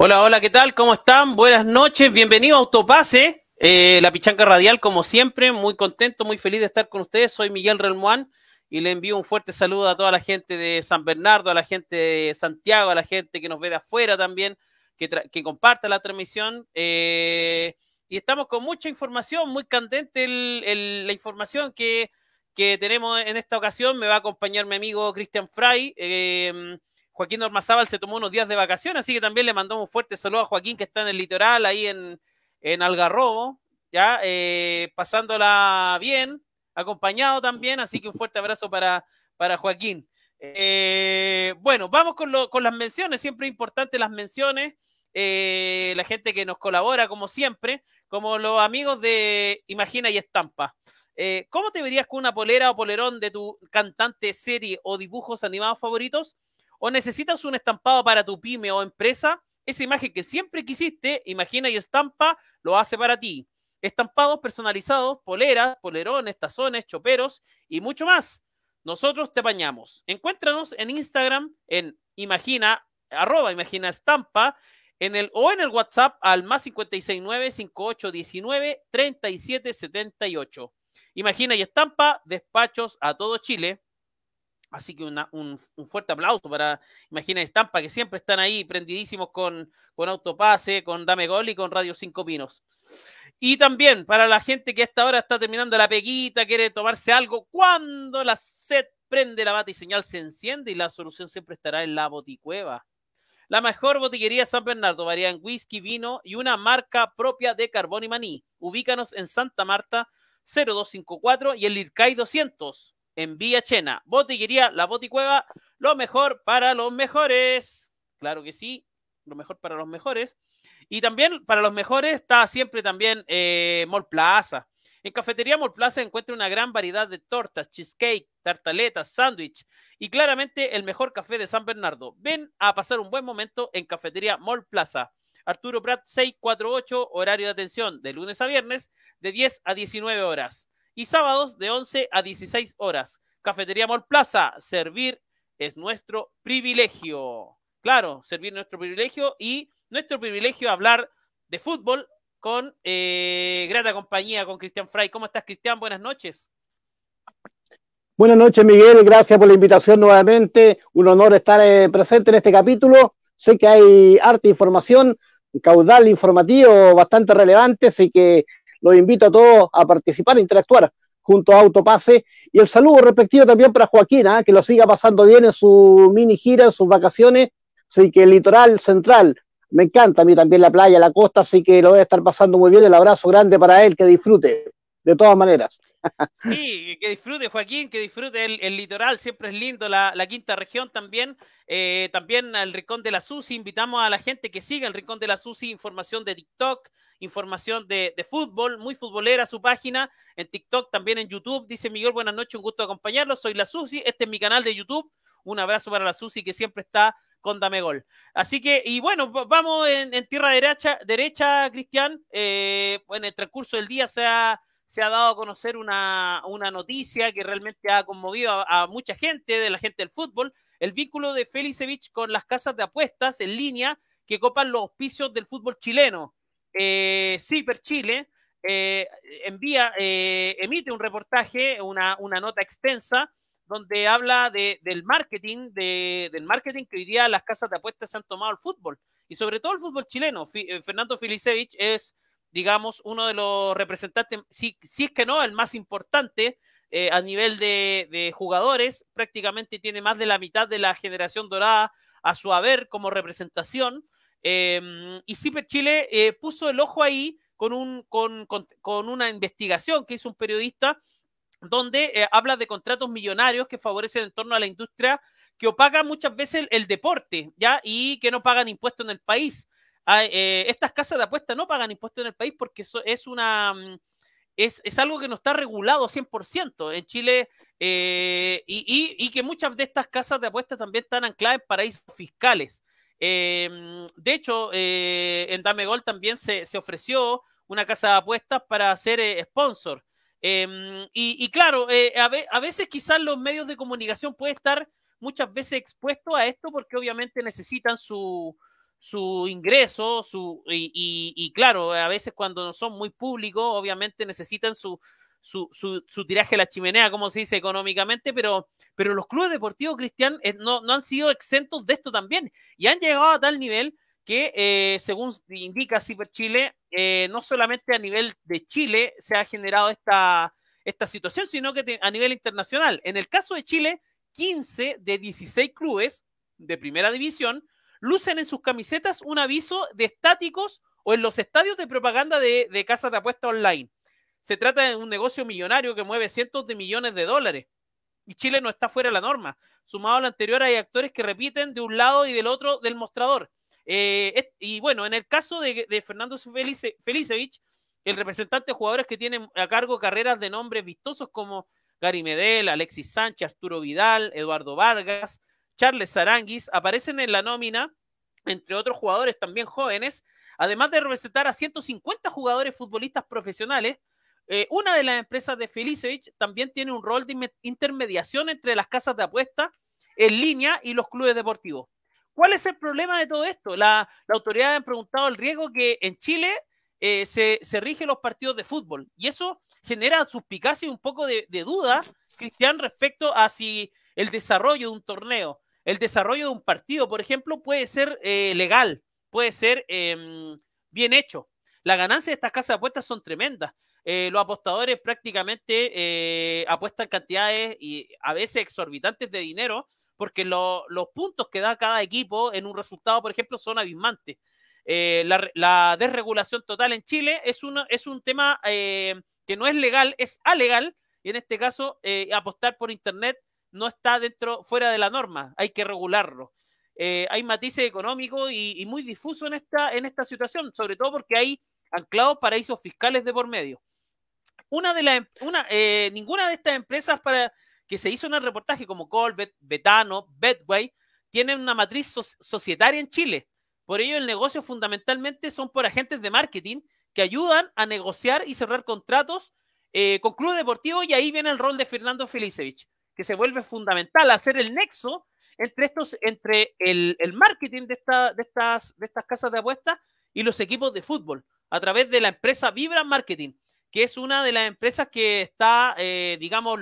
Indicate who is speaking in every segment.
Speaker 1: Hola, hola, ¿qué tal? ¿Cómo están? Buenas noches, bienvenido a Autopase, eh, la pichanca radial como siempre, muy contento, muy feliz de estar con ustedes. Soy Miguel Relmuán y le envío un fuerte saludo a toda la gente de San Bernardo, a la gente de Santiago, a la gente que nos ve de afuera también, que, que comparta la transmisión. Eh, y estamos con mucha información, muy candente la información que, tenemos en esta ocasión. Me va a acompañar mi amigo Cristian Fray. Eh, Joaquín Ormazábal se tomó unos días de vacaciones, así que también le mandamos un fuerte saludo a Joaquín que está en el litoral, ahí en, en Algarrobo, ya eh, pasándola bien, acompañado también, así que un fuerte abrazo para, para Joaquín. Eh, bueno, vamos con, lo, con las menciones, siempre importante las menciones, eh, la gente que nos colabora como siempre, como los amigos de Imagina y Estampa. ¿Cómo te verías con una polera o polerón de tu cantante, serie o dibujos animados favoritos? o necesitas un estampado para tu pyme o empresa, esa imagen que siempre quisiste, imagina y estampa, lo hace para ti. Estampados personalizados, poleras, polerones, tazones, choperos y mucho más. Nosotros te apañamos. Encuéntranos en Instagram en imagina, arroba imagina estampa, en el, o en el WhatsApp al más 569-5819-3778. Imagina y estampa, despachos a todo Chile. Así que un, fuerte aplauso para Imagina Estampa, que siempre están ahí prendidísimos con, con Autopase, con Dame Gol y con Radio Cinco Pinos. Y también para la gente que a esta hora está terminando la peguita, quiere tomarse algo, cuando la sed prende la bata y señal se enciende y la solución siempre estará en la boticueva. La mejor botillería San Bernardo varía en whisky, vino y una marca propia de carbón y maní. Ubícanos en Santa Marta 0254 y en Lircay 200 en Villa Chena. Botillería La Boticueva, lo mejor para los mejores. Claro que sí, lo mejor para los mejores. Y también para los mejores está siempre también eh, Mall Plaza. En Cafetería Mall Plaza encuentra una gran variedad de tortas, cheesecake, tartaletas, sándwich y claramente el mejor café de San Bernardo. Ven a pasar un buen momento en Cafetería Mall Plaza. Arturo Prat 648, horario de atención de lunes a viernes de 10 a 19 horas y sábados de 11 a 16 horas. Cafetería Mall Plaza, servir es nuestro privilegio. Claro, servir nuestro privilegio y nuestro privilegio hablar de fútbol con eh, grata compañía con Cristian Fray. ¿Cómo estás, Cristian? Buenas noches.
Speaker 2: Buenas noches, Miguel. Gracias por la invitación nuevamente. Un honor estar eh, presente en este capítulo. Sé que hay arte información, caudal informativo bastante relevante, así que los invito a todos a participar, a interactuar junto a Autopase. Y el saludo respectivo también para Joaquín, ¿ah? que lo siga pasando bien en su mini gira, en sus vacaciones. Así que el litoral central, me encanta a mí también la playa, la costa, así que lo voy a estar pasando muy bien. El abrazo grande para él, que disfrute de todas maneras.
Speaker 1: Sí, que disfrute Joaquín, que disfrute el, litoral, siempre es lindo, la, quinta región también, eh, también al Rincón de la Susi, invitamos a la gente que siga el Rincón de la Susi, información de TikTok, información de, fútbol, muy futbolera su página, en TikTok, también en YouTube, dice Miguel, buenas noches, un gusto acompañarlo, soy la Susi, este es mi canal de YouTube, un abrazo para la Susi que siempre está con Dame Gol. Así que, y bueno, vamos en, tierra derecha, derecha Cristian, eh, en el transcurso del día se ha se ha dado a conocer una, noticia que realmente ha conmovido a, mucha gente, de la gente del fútbol, el vínculo de Felicevich con las casas de apuestas en línea que copan los auspicios del fútbol chileno. Eh, Ciper Chile eh, envía, eh, emite un reportaje, una, nota extensa, donde habla del marketing, del marketing que hoy día las casas de apuestas han tomado al fútbol, y sobre todo el fútbol chileno. Eh, Fernando Felicevich es digamos, uno de los representantes, si, si es que no, el más importante eh, a nivel de, jugadores, prácticamente tiene más de la mitad de la generación dorada a su haber como representación. Em, y Ciper Chile eh, puso el ojo ahí con, un, con, con, una investigación que hizo un periodista donde eh, habla de contratos millonarios que favorecen en torno a la industria que opaca muchas veces el, el deporte, ¿ya? Y que no pagan impuestos en el país. Eh, estas casas de apuestas no pagan impuestos en el país porque eso es una mm, algo que no está regulado 100% en Chile eh, y, que muchas de estas casas de apuestas también están ancladas en paraísos fiscales. Em, de hecho, eh, en Dame Gol también se, ofreció una casa de apuestas para ser eh, sponsor. Em, y, claro, a, veces quizás los medios de comunicación pueden estar muchas veces expuestos a esto porque obviamente necesitan su, su ingreso, su, y, claro, a veces cuando son muy públicos, obviamente necesitan su, su, su, tiraje a la chimenea, como se dice económicamente, pero, pero los clubes deportivos cristianos eh, no, no, han sido exentos de esto también y han llegado a tal nivel que, eh, según indica Ciper Chile, eh, no solamente a nivel de Chile se ha generado esta, esta situación, sino que a nivel internacional. En el caso de Chile, 15 de 16 clubes de primera división lucen en sus camisetas un aviso de estáticos o en los estadios de propaganda de, casas de apuesta online. Se trata de un negocio millonario que mueve cientos de millones de dólares. Y Chile no está fuera de la norma. Sumado a lo anterior, hay actores que repiten de un lado y del otro del mostrador. Eh, y bueno, en el caso de, Fernando Felice, Felicevich, el representante de jugadores que tienen a cargo carreras de nombres vistosos como Gary Medel, Alexis Sánchez, Arturo Vidal, Eduardo Vargas, Charles Saranguis, aparecen en la nómina, entre otros jugadores también jóvenes, además de representar a 150 jugadores futbolistas profesionales. Eh, una de las empresas de Felicevich también tiene un rol de intermediación entre las casas de apuestas en línea y los clubes deportivos. ¿Cuál es el problema de todo esto? La, autoridad ha preguntado el riesgo que en Chile eh, se, rigen los partidos de fútbol y eso genera suspicacia y un poco de, de duda, Cristian, respecto a si el desarrollo de un torneo el desarrollo de un partido, por ejemplo, puede ser eh, legal, puede ser em, bien hecho. Las ganancias de estas casas de apuestas son tremendas. Eh, los apostadores prácticamente eh, apuestan cantidades y a veces exorbitantes de dinero porque los puntos que da cada equipo en un resultado, por ejemplo, son abismantes. la, desregulación total en Chile es, es un tema que no es legal, es alegal, y en este caso apostar por Internet no está dentro, fuera de la norma, hay que regularlo. Eh, hay matices económicos y, muy difusos en esta, en esta situación, sobre todo porque hay anclados paraísos fiscales de por medio. Una de las, una, eh, ninguna de estas empresas para que se hizo en el reportaje, como Colbert, Betano, Betway, tienen una matriz societaria en Chile. Por ello, el negocio fundamentalmente son por agentes de marketing que ayudan a negociar y cerrar contratos eh, con clubes deportivos y ahí viene el rol de Fernando Felicevich que se vuelve fundamental, hacer el nexo entre estos, entre el, marketing de, esta, de, estas, de estas casas de apuestas y los equipos de fútbol, a través de la empresa Vibra Marketing, que es una de las empresas que está, eh, digamos,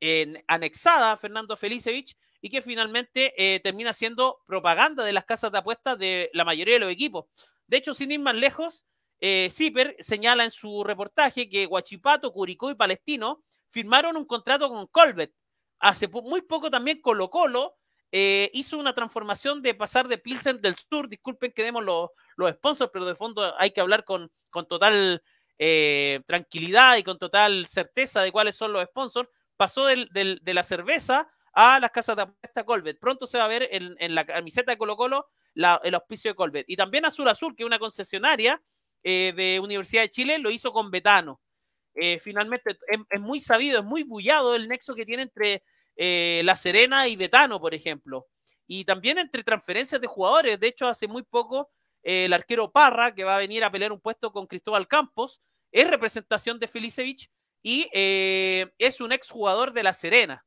Speaker 1: en, anexada a Fernando Felicevich y que finalmente eh, termina siendo propaganda de las casas de apuestas de la mayoría de los equipos. De hecho, sin ir más lejos, eh, Zipper señala en su reportaje que Huachipato, Curicó y Palestino firmaron un contrato con Colbert Hace muy poco también Colo Colo eh, hizo una transformación de pasar de Pilsen del Sur, disculpen que demos los, los sponsors, pero de fondo hay que hablar con, con total eh, tranquilidad y con total certeza de cuáles son los sponsors, pasó de la cerveza a las casas de apuesta Colbert. Pronto se va a ver en, la camiseta de Colo Colo el auspicio de Colbert. Y también Azul Azul, que es una concesionaria eh, de Universidad de Chile, lo hizo con Betano. Eh, finalmente es, muy sabido, es muy bullado el nexo que tiene entre eh, La Serena y Betano, por ejemplo. Y también entre transferencias de jugadores. De hecho, hace muy poco eh, el arquero Parra, que va a venir a pelear un puesto con Cristóbal Campos, es representación de Felicevich y es un exjugador de La Serena.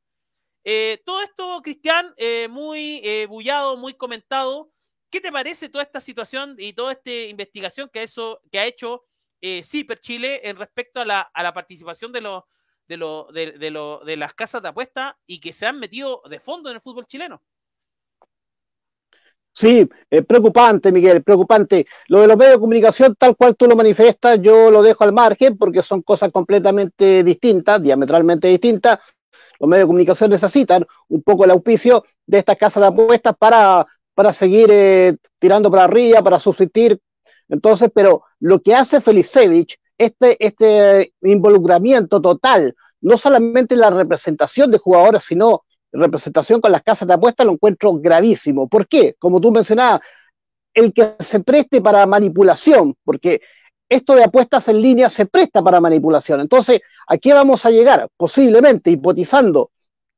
Speaker 1: todo esto, Cristian, muy bullado, muy comentado. ¿Qué te parece toda esta situación y toda esta investigación que, eso, que ha hecho eh, CIPER Chile en respecto a la, a la participación de, los de, lo, de, de, de las casas de apuesta y que se han metido de fondo en el fútbol chileno.
Speaker 2: Sí, es preocupante, Miguel, preocupante. Lo de los medios de comunicación, tal cual tú lo manifiestas, yo lo dejo al margen porque son cosas completamente distintas, diametralmente distintas. Los medios de comunicación necesitan un poco el auspicio de estas casas de apuestas para, para seguir eh, tirando para arriba, para subsistir entonces, pero lo que hace Felicevich, este, este involucramiento total, no solamente en la representación de jugadores, sino representación con las casas de apuestas, lo encuentro gravísimo. ¿Por qué? Como tú mencionabas, el que se preste para manipulación, porque esto de apuestas en línea se presta para manipulación. Entonces, ¿a qué vamos a llegar? Posiblemente, hipotizando,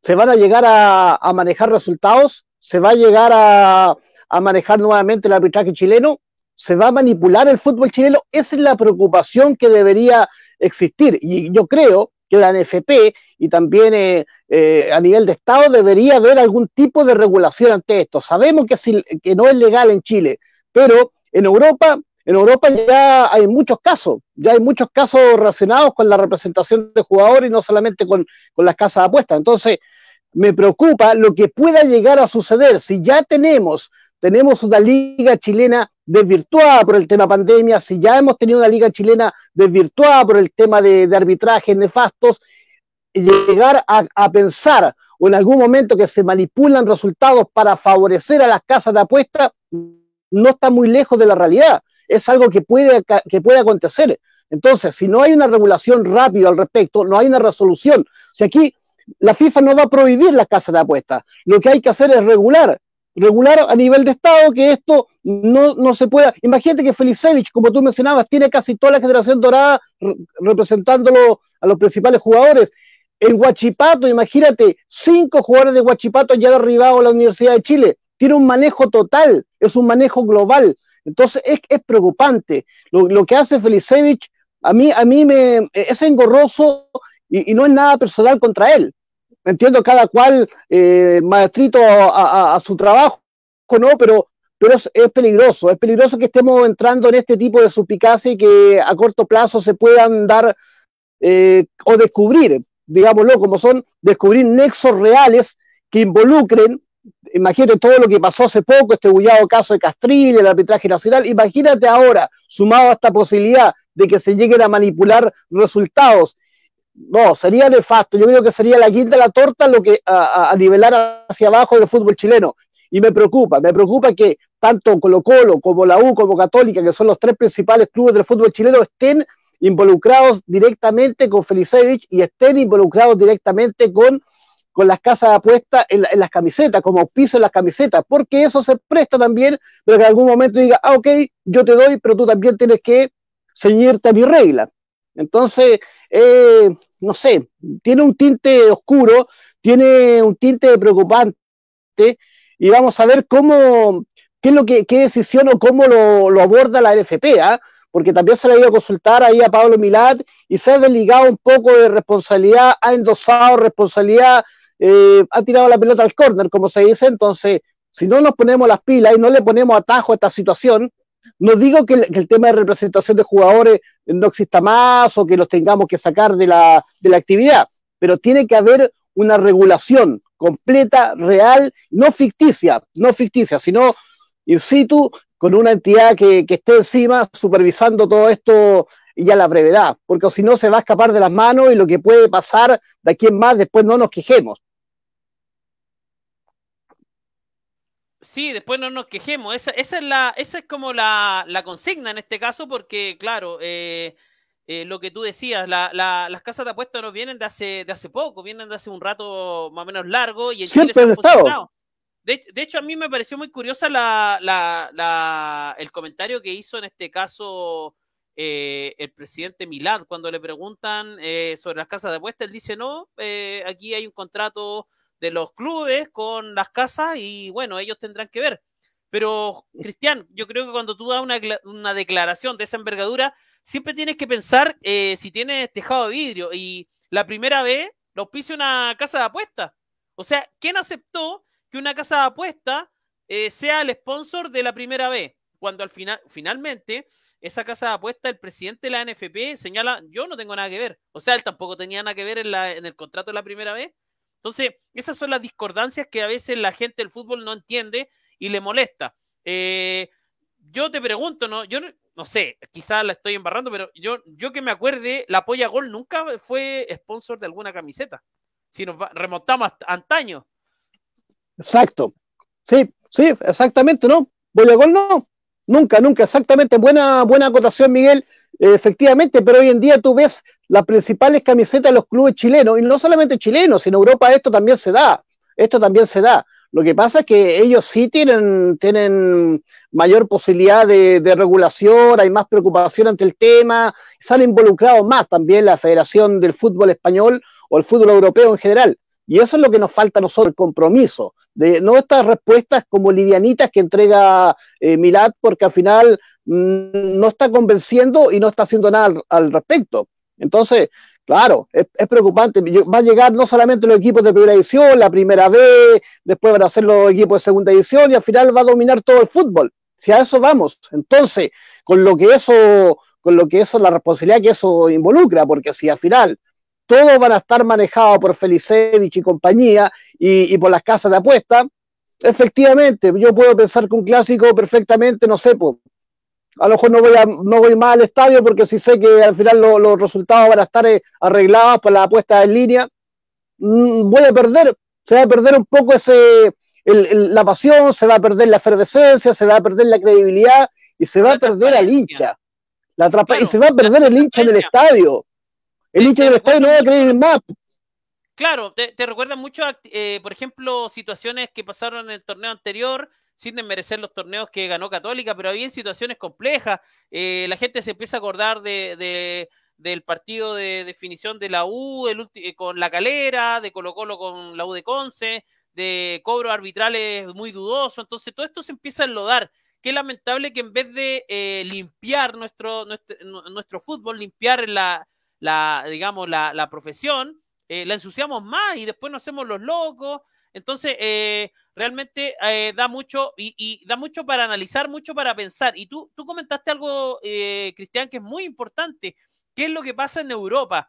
Speaker 2: se van a llegar a, manejar resultados, se va a llegar a, a manejar nuevamente el arbitraje chileno, se va a manipular el fútbol chileno. Esa es la preocupación que debería existir. Y yo creo que la NFP y también eh, eh, a nivel de Estado debería haber algún tipo de regulación ante esto. Sabemos que, no es legal en Chile, pero en Europa, en Europa ya hay muchos casos, ya hay muchos casos relacionados con la representación de jugadores y no solamente con, con las casas de apuestas. Entonces, me preocupa lo que pueda llegar a suceder si ya tenemos tenemos una liga chilena desvirtuada por el tema pandemia, si ya hemos tenido una liga chilena desvirtuada por el tema de, arbitrajes nefastos, llegar a, pensar o en algún momento que se manipulan resultados para favorecer a las casas de apuestas, no está muy lejos de la realidad. Es algo que puede, que acontecer. Entonces, si no hay una regulación rápida al respecto, no hay una resolución. Si aquí la FIFA no va a prohibir las casas de apuestas, lo que hay que hacer es regular regular a nivel de Estado que esto no, no se pueda. Imagínate que Felicevich, como tú mencionabas, tiene casi toda la generación dorada representándolo a los principales jugadores. En Huachipato, imagínate, cinco jugadores de Huachipato ya derribado a la Universidad de Chile. Tiene un manejo total, es un manejo global. Entonces es, es preocupante. Lo, lo, que hace Felicevich, a mí, a mí me, es engorroso y, y no es nada personal contra él entiendo cada cual eh, maestrito a, su trabajo, ¿no? Pero, pero es, peligroso, es peligroso que estemos entrando en este tipo de suspicacia y que a corto plazo se puedan dar eh, o descubrir, digámoslo como son, descubrir nexos reales que involucren, imagínate todo lo que pasó hace poco, este bullado caso de Castril, el arbitraje nacional, imagínate ahora, sumado a esta posibilidad de que se lleguen a manipular resultados no, sería nefasto. Yo creo que sería la quinta la torta lo que a, nivelar hacia abajo del fútbol chileno. Y me preocupa, me preocupa que tanto Colo Colo como la U como Católica, que son los tres principales clubes del fútbol chileno, estén involucrados directamente con Felicevich y estén involucrados directamente con, con las casas de apuestas en, las camisetas, como piso en las camisetas, porque eso se presta también, pero que en algún momento diga, ah, ok, yo te doy, pero tú también tienes que ceñirte a mi regla. Entonces, eh, no sé, tiene un tinte oscuro, tiene un tinte preocupante y vamos a ver cómo, qué es lo que, qué decisión o cómo lo, aborda la NFP, ¿ah? porque también se le ha ido a consultar ahí a Pablo Milad y se ha desligado un poco de responsabilidad, ha endosado responsabilidad, eh, ha tirado la pelota al córner, como se dice, entonces, si no nos ponemos las pilas y no le ponemos atajo a esta situación, no digo que el, tema de representación de jugadores no exista más o que los tengamos que sacar de la, de la actividad, pero tiene que haber una regulación completa, real, no ficticia, no ficticia, sino in situ, con una entidad que, que esté encima supervisando todo esto y ya la brevedad, porque si no se va a escapar de las manos y lo que puede pasar de aquí en más, después no nos quejemos.
Speaker 1: Sí, después no nos quejemos. Esa, esa es la, esa es como la, la consigna en este caso, porque claro, eh, eh, lo que tú decías, la, la, las casas de apuestas no vienen de hace, de hace poco, vienen de hace un rato más o menos largo y en Chile se han posicionado. De, de, hecho, a mí me pareció muy curiosa la, la, el comentario que hizo en este caso eh, el presidente Milad cuando le preguntan sobre las casas de apuestas. Él dice, no, aquí hay un contrato de los clubes con las casas y bueno, ellos tendrán que ver. Pero, Cristian, yo creo que cuando tú das una, una declaración de esa envergadura, siempre tienes que pensar eh, si tienes tejado de vidrio. Y la primera vez lo pise una casa de apuestas. O sea, ¿quién aceptó que una casa de apuestas eh, sea el sponsor de la primera vez? Cuando al final, finalmente, esa casa de apuestas, el presidente de la NFP señala, yo no tengo nada que ver. O sea, él tampoco tenía nada que ver en, la, en el contrato de la primera vez. Entonces, esas son las discordancias que a veces la gente del fútbol no entiende y le molesta. Eh, yo te pregunto, ¿no? Yo no sé, quizás la estoy embarrando, pero yo, yo que me acuerde, la Polla Gol nunca fue sponsor de alguna camiseta. Si nos remontamos a antaño.
Speaker 2: Exacto. Sí, sí, exactamente, ¿no? Polla Gol no. Nunca, nunca, exactamente. Buena, buena acotación, Miguel. efectivamente, pero hoy en día tú ves las principales camisetas de los clubes chilenos, y no solamente chilenos, en Europa esto también se da. Esto también se da. Lo que pasa es que ellos sí tienen, tienen mayor posibilidad de, regulación, hay más preocupación ante el tema, se han involucrado más también la Federación del Fútbol Español o el fútbol europeo en general. Y eso es lo que nos falta a nosotros, el compromiso, de no estas respuestas como livianitas que entrega eh, Milad, porque al final mm, no está convenciendo y no está haciendo nada al respecto. Entonces, Claro, es, preocupante. Va a llegar no solamente los equipos de primera edición, la primera B, después van a ser los equipos de segunda edición y al final va a dominar todo el fútbol. Si a eso vamos, entonces, con lo que eso, con lo que eso, la responsabilidad que eso involucra, porque si al final todos van a estar manejados por Felicevich y compañía y, y por las casas de apuesta, efectivamente, yo puedo pensar que un clásico perfectamente, no sé, pues, a lo mejor no voy, a, no voy más al estadio porque si sé que al final los resultados van a estar eh, arreglados por la apuesta en línea, mm, voy a perder, se va a perder un poco ese, la pasión, se va a perder la efervescencia, se va a perder la credibilidad y se va a perder al hincha. La y se va a perder el hincha en el estadio. El hincha del estadio no va a creer más.
Speaker 1: Claro, te, te recuerda mucho, eh, por ejemplo, situaciones que pasaron en el torneo anterior, sin desmerecer los torneos que ganó Católica, pero había situaciones complejas. Eh, la gente se empieza a acordar de, del partido de definición de la U eh, con la Calera, de Colo Colo con la U de Conce, de cobros arbitrales muy dudosos. Entonces todo esto se empieza a enlodar. Qué lamentable que en vez de eh, limpiar nuestro, nuestro, fútbol, limpiar la, la digamos, la, la profesión, la ensuciamos más y después nos hacemos los locos entonces, eh, realmente eh, da mucho y, da mucho para analizar, mucho para pensar. Y tú, tú comentaste algo, eh, Cristian, que es muy importante. ¿Qué es lo que pasa en Europa?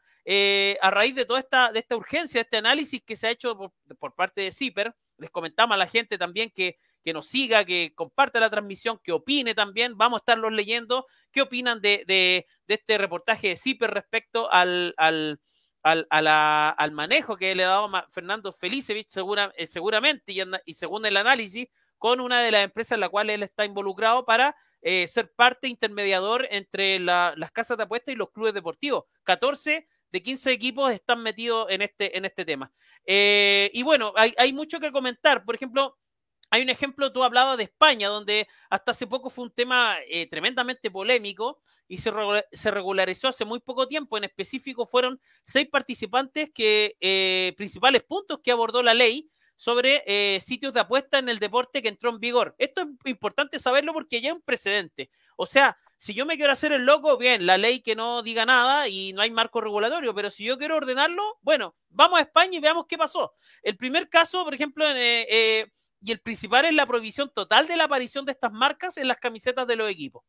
Speaker 1: a raíz de toda esta, de esta urgencia, este análisis que se ha hecho por, parte de CIPER, les comentamos a la gente también que, que nos siga, que comparte la transmisión, que opine también. Vamos a estarlos leyendo. ¿Qué opinan de, de, de este reportaje de CIPER respecto al, al al, al manejo que le ha dado Fernando Felicevich segura, eh, seguramente y, según el análisis con una de las empresas en la cual él está involucrado para eh, ser parte intermediador entre las casas de apuestas y los clubes deportivos. 14 de 15 equipos están metidos en este, en este tema. Eh, y bueno, hay, hay mucho que comentar. Por ejemplo, hay un ejemplo, tú hablabas de España, donde hasta hace poco fue un tema eh, tremendamente polémico y se, regularizó hace muy poco tiempo. En específico fueron seis participantes que, eh, principales puntos que abordó la ley sobre sitios de apuesta en el deporte que entró en vigor. Esto es importante saberlo porque ya hay un precedente. O sea, si yo me quiero hacer el loco, bien, la ley que no diga nada y no hay marco regulatorio, pero si yo quiero ordenarlo, bueno, vamos a España y veamos qué pasó. El primer caso, por ejemplo, en y el principal es la prohibición total de la aparición de estas marcas en las camisetas de los equipos.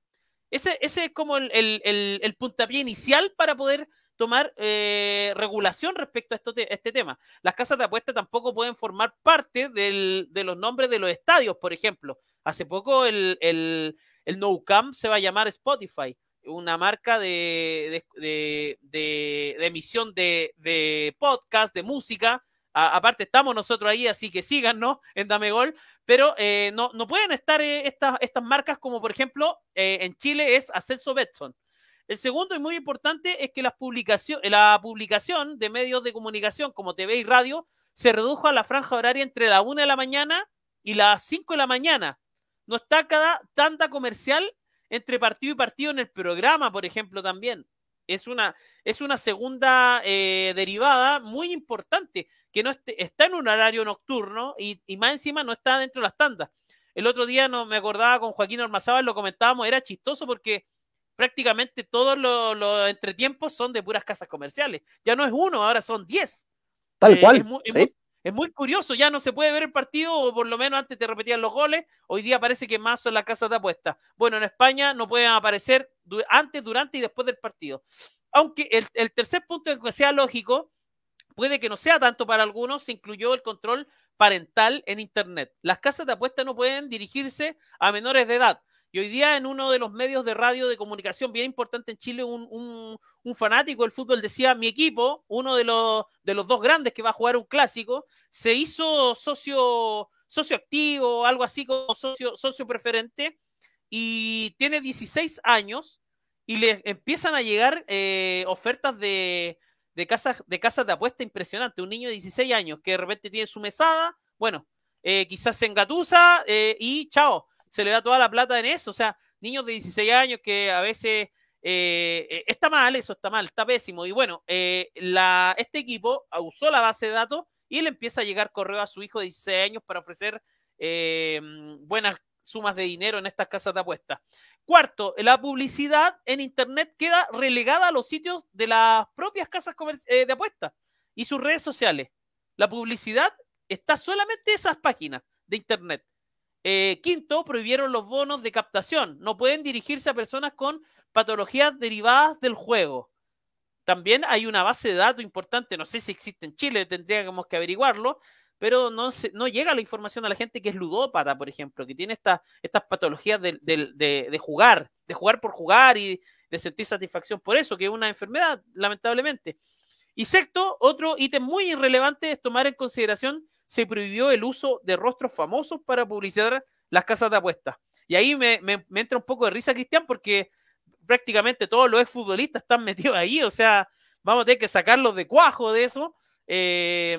Speaker 1: Ese, ese es como el, el, puntapié inicial para poder tomar eh, regulación respecto a, esto este tema. Las casas de apuesta tampoco pueden formar parte del, de los nombres de los estadios, por ejemplo. Hace poco el, el, el No Cam se va a llamar Spotify, una marca de, de, de, emisión de, podcast, de música, aparte estamos nosotros ahí, así que síganos en Dame Gol, pero eh, no, no, pueden estar eh, estas, estas marcas como por ejemplo eh, en Chile es Acceso Betson. El segundo y muy importante es que la publicación, la publicación de medios de comunicación como TV y radio se redujo a la franja horaria entre la 1 de la mañana y las 5 de la mañana. No está cada tanta comercial entre partido y partido en el programa, por ejemplo, también es una, es una segunda eh, derivada muy importante, que no está en un horario nocturno y, más encima no está dentro de las tandas. El otro día no me acordaba con Joaquín Ormazábal, lo comentábamos, era chistoso porque prácticamente todos los, entretiempos son de puras casas comerciales. Ya no es uno, ahora son diez.
Speaker 2: Tal eh, cual.
Speaker 1: Es muy, curioso, ya no se puede ver el partido, o por lo menos antes te repetían los goles, hoy día parece que más son las casas de apuestas. Bueno, en España no pueden aparecer antes, durante y después del partido. Aunque el, tercer punto en que sea lógico, puede que no sea tanto para algunos, se incluyó el control parental en Internet. Las casas de apuestas no pueden dirigirse a menores de edad. Y hoy día en uno de los medios de radio de comunicación bien importante en Chile, un, fanático del fútbol decía, mi equipo, uno de los, de los dos grandes que va a jugar un clásico, se hizo socio, socio activo, algo así como socio, socio preferente, y tiene 16 años y le empiezan a llegar eh, ofertas de, de, casas, de casas de apuesta impresionantes. Un niño de 16 años que de repente tiene su mesada, bueno, eh, quizás se engatusa eh, y chao, se le da toda la plata en eso. O sea, niños de 16 años que a veces eh, está mal, eso está mal, está pésimo. Y bueno, la, este equipo usó la base de datos y le empieza a llegar correo a su hijo de 16 años para ofrecer buenas sumas de dinero en estas casas de apuestas. Cuarto, la publicidad en Internet queda relegada a los sitios de las propias casas de apuestas y sus redes sociales. La publicidad está solamente esas páginas de Internet. Eh, quinto, prohibieron los bonos de captación. No pueden dirigirse a personas con patologías derivadas del juego. También hay una base de datos importante, no sé si existe en Chile, tendríamos que averiguarlo, pero no, llega la información a la gente que es ludópata, por ejemplo, que tiene estas patologías de, de, jugar, de jugar por jugar y de sentir satisfacción por eso, que es una enfermedad, lamentablemente. Y sexto, otro ítem muy irrelevante es tomar en consideración se prohibió el uso de rostros famosos para publicitar las casas de apuestas. Y ahí me, entra un poco de risa, Cristian, porque prácticamente todos los exfutbolistas están metidos ahí, o sea, vamos a tener que sacarlos de cuajo de eso. Eh,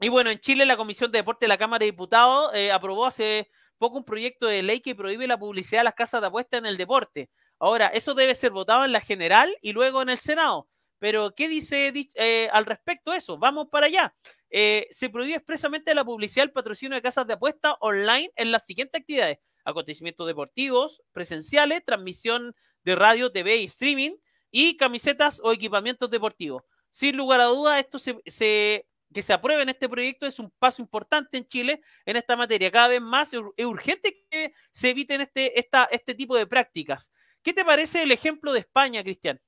Speaker 1: y bueno, en Chile la Comisión de Deporte de la Cámara de Diputados eh, aprobó hace poco un proyecto de ley que prohíbe la publicidad de las casas de apuestas en el deporte. Ahora, eso debe ser votado en la general y luego en el Senado. Pero, ¿qué dice eh, al respecto eso? Vamos para allá. Eh, se prohíbe expresamente la publicidad del patrocinio de casas de apuestas online en las siguientes actividades. Acontecimientos deportivos, presenciales, transmisión de radio, TV y streaming, y camisetas o equipamientos deportivos. Sin lugar a dudas, esto se, que se apruebe en este proyecto es un paso importante en Chile en esta materia. Cada vez más es urgente que se eviten este, esta, este tipo de prácticas. ¿Qué te parece el ejemplo de España, Cristian?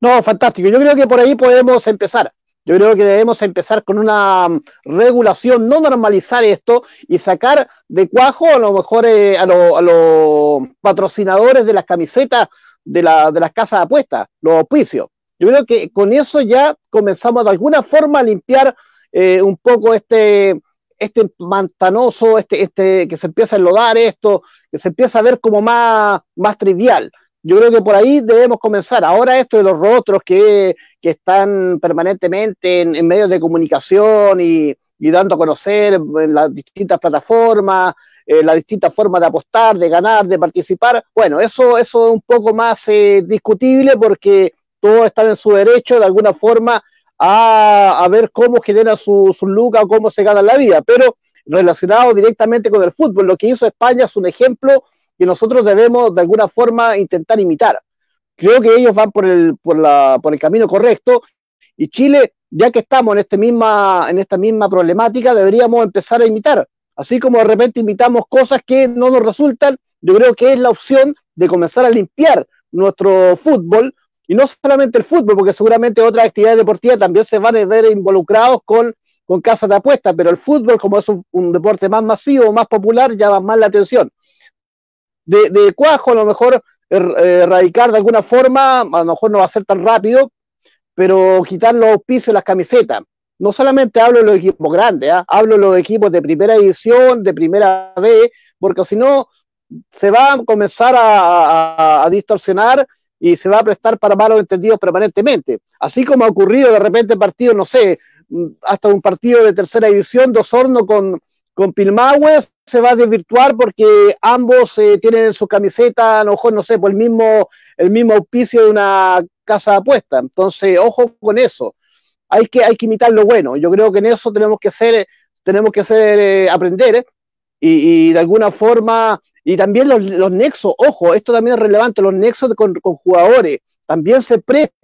Speaker 2: No, fantástico. Yo creo que por ahí podemos empezar. Yo creo que debemos empezar con una mm, regulación, no normalizar esto y sacar de cuajo a lo mejor eh, a, los patrocinadores de las camisetas de, la, de las casas de apuestas, los auspicios. Yo creo que con eso ya comenzamos de alguna forma a limpiar eh, un poco este, este mantanoso, este, este, que se empieza a enlodar esto, que se empieza a ver como más, más trivial. Yo creo que por ahí debemos comenzar. Ahora esto de los rostros que, están permanentemente en, medios de comunicación y, dando a conocer las distintas plataformas, en las distintas formas de apostar, de ganar, de participar, bueno, eso, eso es un poco más eh, discutible porque todos están en su derecho de alguna forma a, ver cómo genera su, su lucas o cómo se gana la vida, pero relacionado directamente con el fútbol. Lo que hizo España es un ejemplo que nosotros debemos de alguna forma intentar imitar. Creo que ellos van por el, por la, por el camino correcto y Chile, ya que estamos en, este misma, en esta misma problemática, deberíamos empezar a imitar. Así como de repente imitamos cosas que no nos resultan, yo creo que es la opción de comenzar a limpiar nuestro fútbol, y no solamente el fútbol, porque seguramente otras actividades deportivas también se van a ver involucrados con, con casas de apuestas, pero el fútbol, como es un, un, deporte más masivo, más popular, llama más la atención de, cuajo, a lo mejor er, erradicar de alguna forma, a lo mejor no va a ser tan rápido, pero quitar los auspicios las camisetas. No solamente hablo de los equipos grandes, ¿ah? hablo de los equipos de primera edición, de primera B, porque si no, se va a comenzar a, distorsionar y se va a prestar para malos entendidos permanentemente. Así como ha ocurrido de repente partidos, no sé, hasta un partido de tercera división, dos hornos con, con Pilmahue se va a desvirtuar porque ambos eh, tienen en su camiseta, a lo mejor, no sé, por el mismo, el mismo auspicio de una casa de apuesta. Entonces, ojo con eso. Hay que, hay que imitar lo bueno. Yo creo que en eso tenemos que ser, tenemos que ser, eh, aprender y, de alguna forma, y también los, los, nexos, ojo, esto también es relevante, los nexos con, con jugadores, también se presta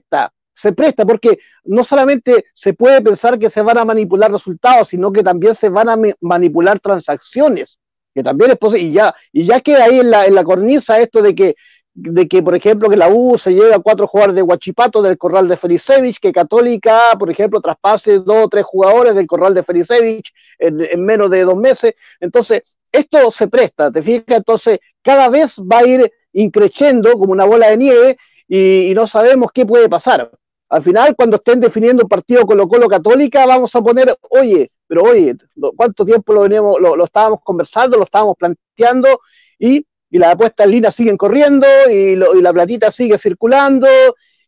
Speaker 2: se presta, porque no solamente se puede pensar que se van a manipular resultados, sino que también se van a manipular transacciones, que también es posible, y ya, y ya queda ahí en la, en la cornisa esto de que, de que, por ejemplo, que la U se lleva a cuatro jugadores de Huachipato del corral de Felicevich, que Católica, por ejemplo, traspase dos o tres jugadores del corral de Felicevich en, en menos de dos meses. Entonces, esto se presta, ¿te fijas? Entonces, cada vez va a ir increciendo como una bola de nieve y no sabemos qué puede pasar. Al final, cuando estén definiendo un partido Colo Colo Católica, vamos a poner, oye, pero oye, ¿cuánto tiempo lo, venimos, lo, estábamos conversando, lo estábamos planteando y, y las apuestas en línea siguen corriendo y, y, la platita sigue circulando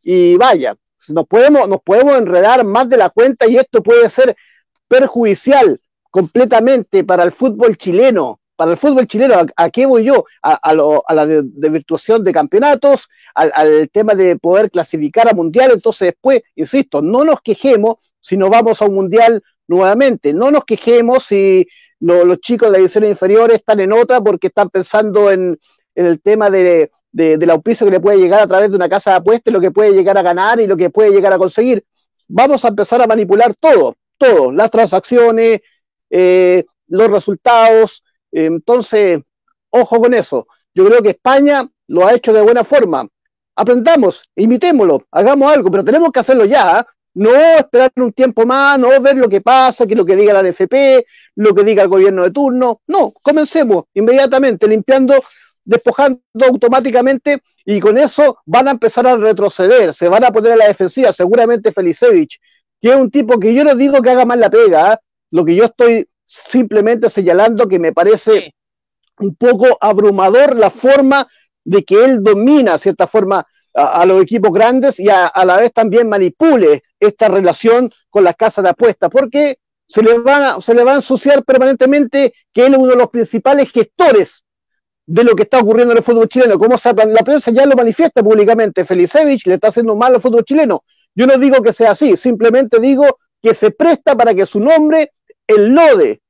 Speaker 2: y vaya, nos podemos, nos podemos enredar más de la cuenta y esto puede ser perjudicial completamente para el fútbol chileno, para el fútbol chileno, ¿a, qué voy yo? A, la desvirtuación de, campeonatos, al, tema de poder clasificar a mundial, entonces después, insisto, no nos quejemos si no vamos a un mundial nuevamente, no nos quejemos si los chicos de la división inferior están en otra porque están pensando en, el tema de, del auspicio que le puede llegar a través de una casa de apuestas, lo que puede llegar a ganar y lo que puede llegar a conseguir. Vamos a empezar a manipular todo, todo, las transacciones, eh, los resultados, entonces, ojo con eso. Yo creo que España lo ha hecho de buena forma. Aprendamos, imitémoslo, hagamos algo, pero tenemos que hacerlo ya. ¿ah? No esperar un tiempo más, no ver lo que pasa, que lo que diga la NFP, lo que diga el gobierno de turno. No, comencemos inmediatamente, limpiando, despojando automáticamente y con eso van a empezar a retroceder, se van a poner a la defensiva. Seguramente Felicevich, que es un tipo que yo no digo que haga mal la pega, ¿ah? lo que yo estoy simplemente señalando que me parece un poco abrumador la forma de que él domina, de cierta forma, a, los equipos grandes y a, la vez también manipule esta relación con las casas de apuestas, porque se le, va, a, se le va a ensuciar permanentemente que él es uno de los principales gestores de lo que está ocurriendo en el fútbol chileno. Como la prensa ya lo manifiesta públicamente, Felicevich le está haciendo mal al fútbol chileno. Yo no digo que sea así, simplemente digo que se presta para que su nombre el LODE,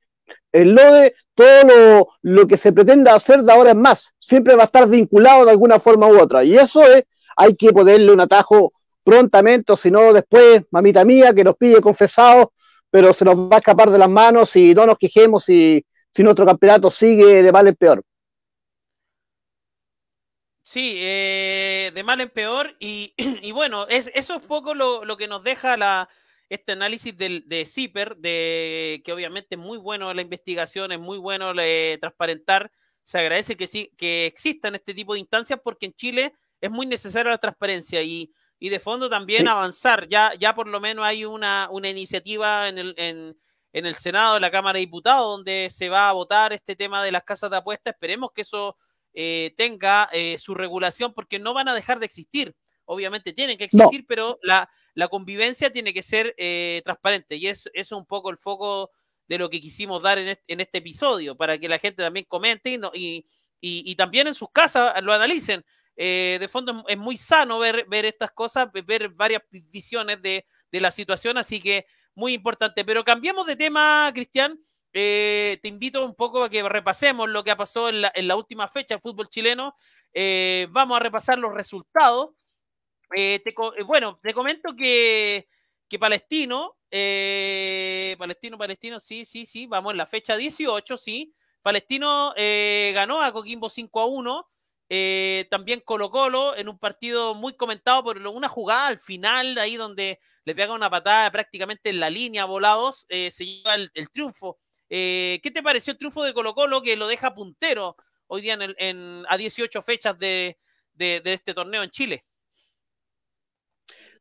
Speaker 2: el LODE, todo lo, que se pretenda hacer de ahora en más, siempre va a estar vinculado de alguna forma u otra. Y eso es, hay que ponerle un atajo prontamente, o si no, después, mamita mía, que nos pide confesados, pero se nos va a escapar de las manos y no nos quejemos si, si nuestro campeonato sigue de mal en peor.
Speaker 1: Sí, eh, de mal en peor. Y, bueno, es, eso es poco lo, lo que nos deja la, este análisis del, de CIPER, de, que obviamente es muy bueno la investigación, es muy bueno eh, transparentar. Se agradece que, sí, que existan este tipo de instancias porque en Chile es muy necesaria la transparencia y, y de fondo también avanzar. Ya, ya por lo menos hay una, una iniciativa en el, en, en el Senado, en la Cámara de Diputados, donde se va a votar este tema de las casas de apuestas. Esperemos que eso eh, tenga eh, su regulación porque no van a dejar de existir. Obviamente tienen que existir, pero la, la convivencia tiene que ser eh, transparente y es, es un poco el foco de lo que quisimos dar en este, en este episodio, para que la gente también comente y, y, también en sus casas lo analicen. Eh, de fondo es muy sano ver, ver estas cosas, ver varias visiones de, de, la situación, así que muy importante. Pero cambiemos de tema, Cristian. Eh, te invito un poco a que repasemos lo que ha pasado en la, en la última fecha del fútbol chileno. vamos a repasar los resultados. Eh, eh, bueno, te comento que, Palestino, eh, Palestino, Palestino, sí, sí, sí, vamos en la fecha 18, sí. Palestino ganó a Coquimbo 5 a 1. también Colo Colo en un partido muy comentado por una jugada al final, ahí donde le pega una patada prácticamente en la línea, volados, se lleva el, triunfo. ¿Qué te pareció el triunfo de Colo Colo que lo deja puntero hoy día en, a 18 fechas de este torneo en Chile?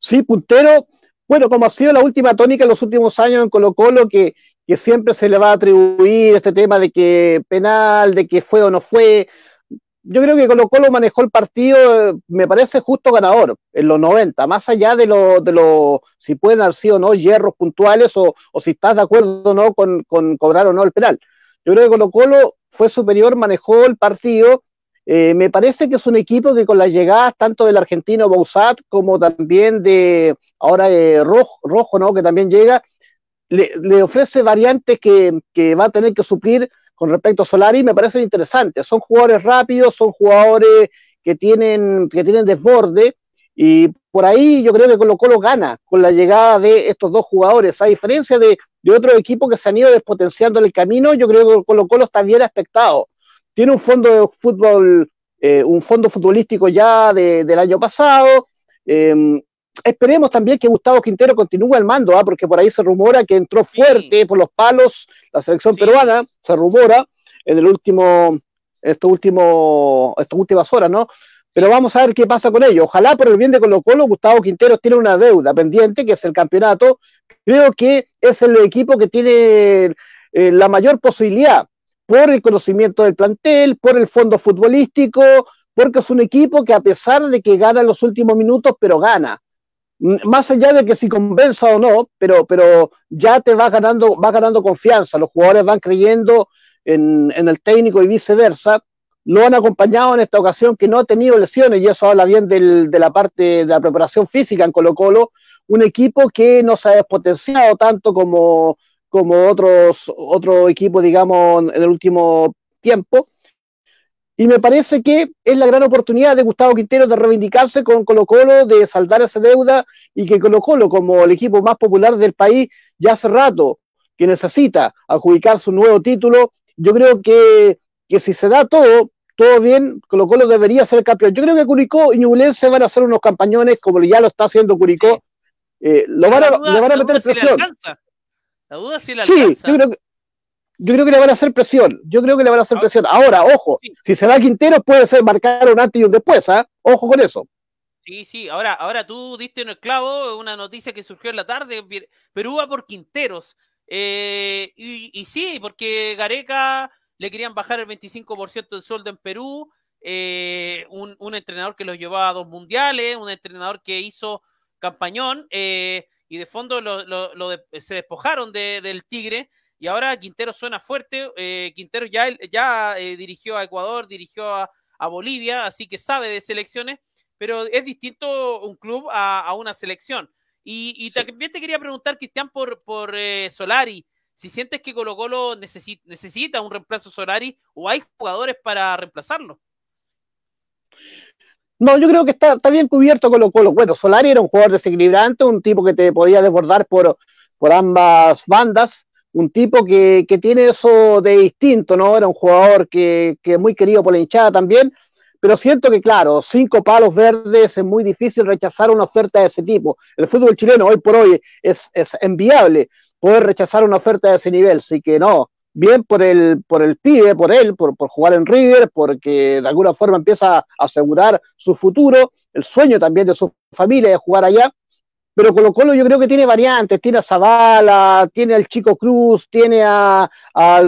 Speaker 2: Sí, puntero, bueno, como ha sido la última tónica en los últimos años en Colo Colo, que, siempre se le va a atribuir este tema de que penal, de que fue o no fue. Yo creo que Colo Colo manejó el partido, me parece justo ganador, en los 90, más allá de lo, de lo si pueden haber sido o no hierros puntuales o, o si estás de acuerdo o no con, con cobrar o no el penal. Yo creo que Colo Colo fue superior, manejó el partido, eh, me parece que es un equipo que con las llegadas tanto del argentino Bausat como también de ahora de Rojo, que también llega, le, ofrece variantes que, va a tener que suplir con respecto a Solari, me parecen interesantes. Son jugadores rápidos, son jugadores que tienen, que tienen desborde, y por ahí yo creo que Colo Colo gana con la llegada de estos dos jugadores. A diferencia de, de otros equipos que se han ido despotenciando en el camino, yo creo que Colo Colo está bien aspectado tiene un fondo de fútbol, eh, un fondo futbolístico ya del año pasado. Em, esperemos también que Gustavo Quintero continúe al mando, ¿ah? porque por ahí se rumora que entró fuerte por los palos la selección peruana, se rumora en el último, estos últimos, estas últimas horas, ¿no? Pero vamos a ver qué pasa con ello. Ojalá por el bien de Colo Colo, Gustavo Quintero tiene una deuda pendiente, que es el campeonato. Creo que es el equipo que tiene eh, la mayor posibilidad por el conocimiento del plantel, por el fondo futbolístico, porque es un equipo que a pesar de que gana en los últimos minutos, pero gana. más allá de que si convenza o no, pero, pero ya te vas ganando, vas ganando confianza, los jugadores van creyendo en, el técnico y viceversa, lo han acompañado en esta ocasión que no ha tenido lesiones, y eso habla bien de la parte de la preparación física en Colo Colo, un equipo que no se ha despotenciado tanto como, como otros, otro equipo, digamos, en el último tiempo, y me parece que es la gran oportunidad de Gustavo Quintero de reivindicarse con Colo Colo, de saldar esa deuda y que Colo Colo, como el equipo más popular del país, ya hace rato que necesita adjudicar su nuevo título, yo creo que, si se da todo, todo bien, Colo Colo debería ser campeón. Yo creo que Curicó y Ñublense van a hacer unos campañones como ya lo está haciendo Curicó. Eh, lo van a, le van a meter presión.
Speaker 1: La duda si la sí,
Speaker 2: yo creo que yo creo que le van a hacer presión. Yo creo que le van a hacer ah. presión. Ahora, ojo, si se va Quintero puede ser marcar un antes y un después, ¿ah? Ojo con eso.
Speaker 1: Sí, sí. Ahora, ahora tú diste en el clavo una noticia que surgió en la tarde. Perú va por Quinteros. Eh, y, sí, porque Gareca le querían bajar el 25% del sueldo en Perú. Eh, un, entrenador que los llevaba a dos mundiales, un entrenador que hizo campañón. Eh, y de fondo se despojaron del Tigre y ahora Quintero suena fuerte. Eh, Quintero ya, ya eh, dirigió a Ecuador, dirigió a, Bolivia, así que sabe de selecciones, pero es distinto un club a, una selección. Y, también te quería preguntar, Cristian, por, por eh, Solari, si sientes que Colo Colo necesita, un reemplazo Solari o hay jugadores para reemplazarlo.
Speaker 2: No, yo creo que está, bien cubierto Colo Colo. Bueno, Solari era un jugador desequilibrante, un tipo que te podía desbordar por, por ambas bandas un tipo que, tiene eso de distinto, ¿no? Era un jugador que, que muy querido por la hinchada también, pero siento que, claro, cinco palos verdes es muy difícil rechazar una oferta de ese tipo. El fútbol chileno hoy por hoy es, es enviable poder rechazar una oferta de ese nivel, así que no, bien por el, por el pibe, por él, por, por jugar en River, porque de alguna forma empieza a asegurar su futuro, el sueño también de su familia de jugar allá, pero Colo Colo yo creo que tiene variantes, tiene a Zavala, tiene al Chico Cruz, tiene al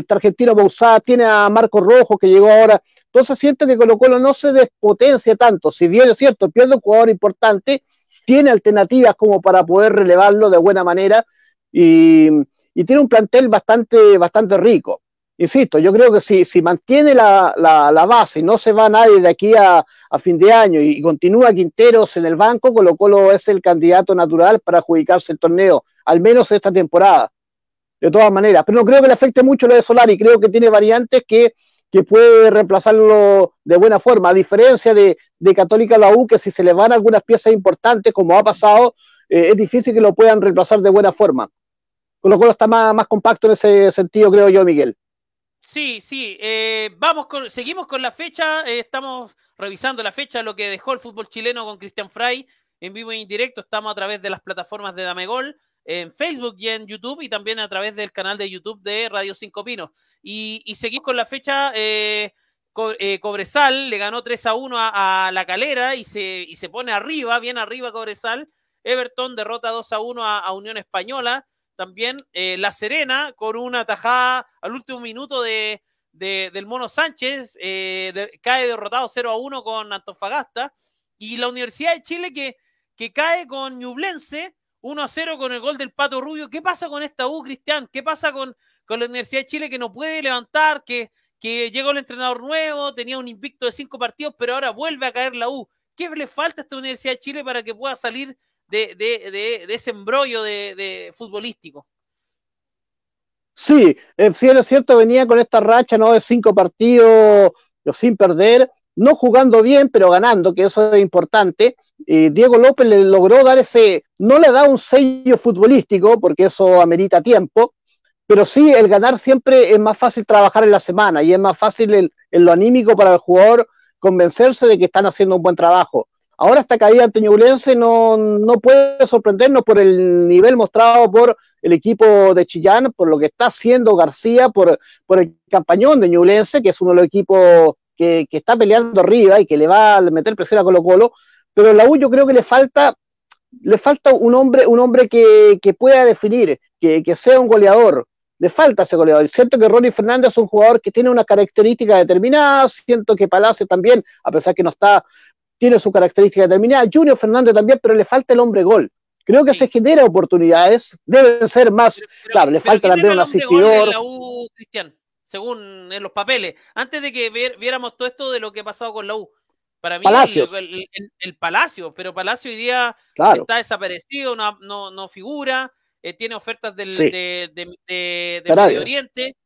Speaker 2: Argentino Bausá, tiene a Marco Rojo que llegó ahora. Entonces siento que Colo Colo no se despotencia tanto, si bien es cierto, pierde un jugador importante, tiene alternativas como para poder relevarlo de buena manera. Y, y tiene un plantel bastante, bastante rico insisto, yo creo que si, si mantiene la, la, base y no se va nadie de aquí a, fin de año y, continúa Quinteros en el banco, Colo Colo es el candidato natural para adjudicarse el torneo, al menos esta temporada, de todas maneras. Pero no creo que le afecte mucho lo de Solari, creo que tiene variantes que, puede reemplazarlo de buena forma, a diferencia de, de Católica la U, que si se le van algunas piezas importantes, como ha pasado, eh, es difícil que lo puedan reemplazar de buena forma. Colo Colo está más, más compacto en ese sentido, creo yo, Miguel.
Speaker 1: Sí, sí. Eh, vamos con, seguimos con la fecha. Eh, estamos revisando la fecha, lo que dejó el fútbol chileno con Cristian Fray en vivo e indirecto. Estamos a través de las plataformas de Damegol, en Facebook y en YouTube, y también a través del canal de YouTube de Radio Cinco Pinos. Y, y seguimos con la fecha. Eh, Cobresal le ganó 3 a 1 a, La Calera y se, y se pone arriba, bien arriba Cobresal. Everton derrota 2 a 1 a Unión Española también eh, La Serena con una tajada al último minuto de, del Mono Sánchez, eh, cae derrotado 0 a 1 con Antofagasta, y la Universidad de Chile que, que cae con Ñublense 1 a 0 con el gol del Pato Rubio. ¿Qué pasa con esta U, Cristian? ¿Qué pasa con, con la Universidad de Chile que no puede levantar, que, que llegó el entrenador nuevo, tenía un invicto de cinco partidos, pero ahora vuelve a caer la U? ¿Qué le falta a esta Universidad de Chile para que pueda salir de, ese embrollo de, futbolístico.
Speaker 2: Sí, eh, sí, es cierto, venía con esta racha ¿no? de cinco partidos sin perder, no jugando bien, pero ganando, que eso es importante. Diego López le logró dar ese, no le da un sello futbolístico, porque eso amerita tiempo, pero sí, el ganar siempre es más fácil trabajar en la semana y es más fácil en lo anímico para el jugador convencerse de que están haciendo un buen trabajo. Ahora esta caída ante Ñublense no, no puede sorprendernos por el nivel mostrado por el equipo de Chillán, por lo que está haciendo García, por, por el campañón de Ñublense, que es uno de los equipos que, está peleando arriba y que le va a meter presión a Colo Colo, pero en la U yo creo que le falta, le falta un hombre, un hombre que, pueda definir, que, que, sea un goleador. Le falta ese goleador. Siento que Ronnie Fernández es un jugador que tiene una característica determinada. Siento que Palacio también, a pesar que no está tiene su característica determinada. Junior Fernández también, pero le falta el hombre gol. Creo que se genera oportunidades, deben ser más, claro, le falta también un asistidor.
Speaker 1: la U, Cristian, según en los papeles, antes de que viéramos todo esto de lo que ha pasado con la U. Para mí, El, Palacio, pero Palacio hoy día está desaparecido, no, no, figura, eh, tiene ofertas del, de, de, Medio Oriente.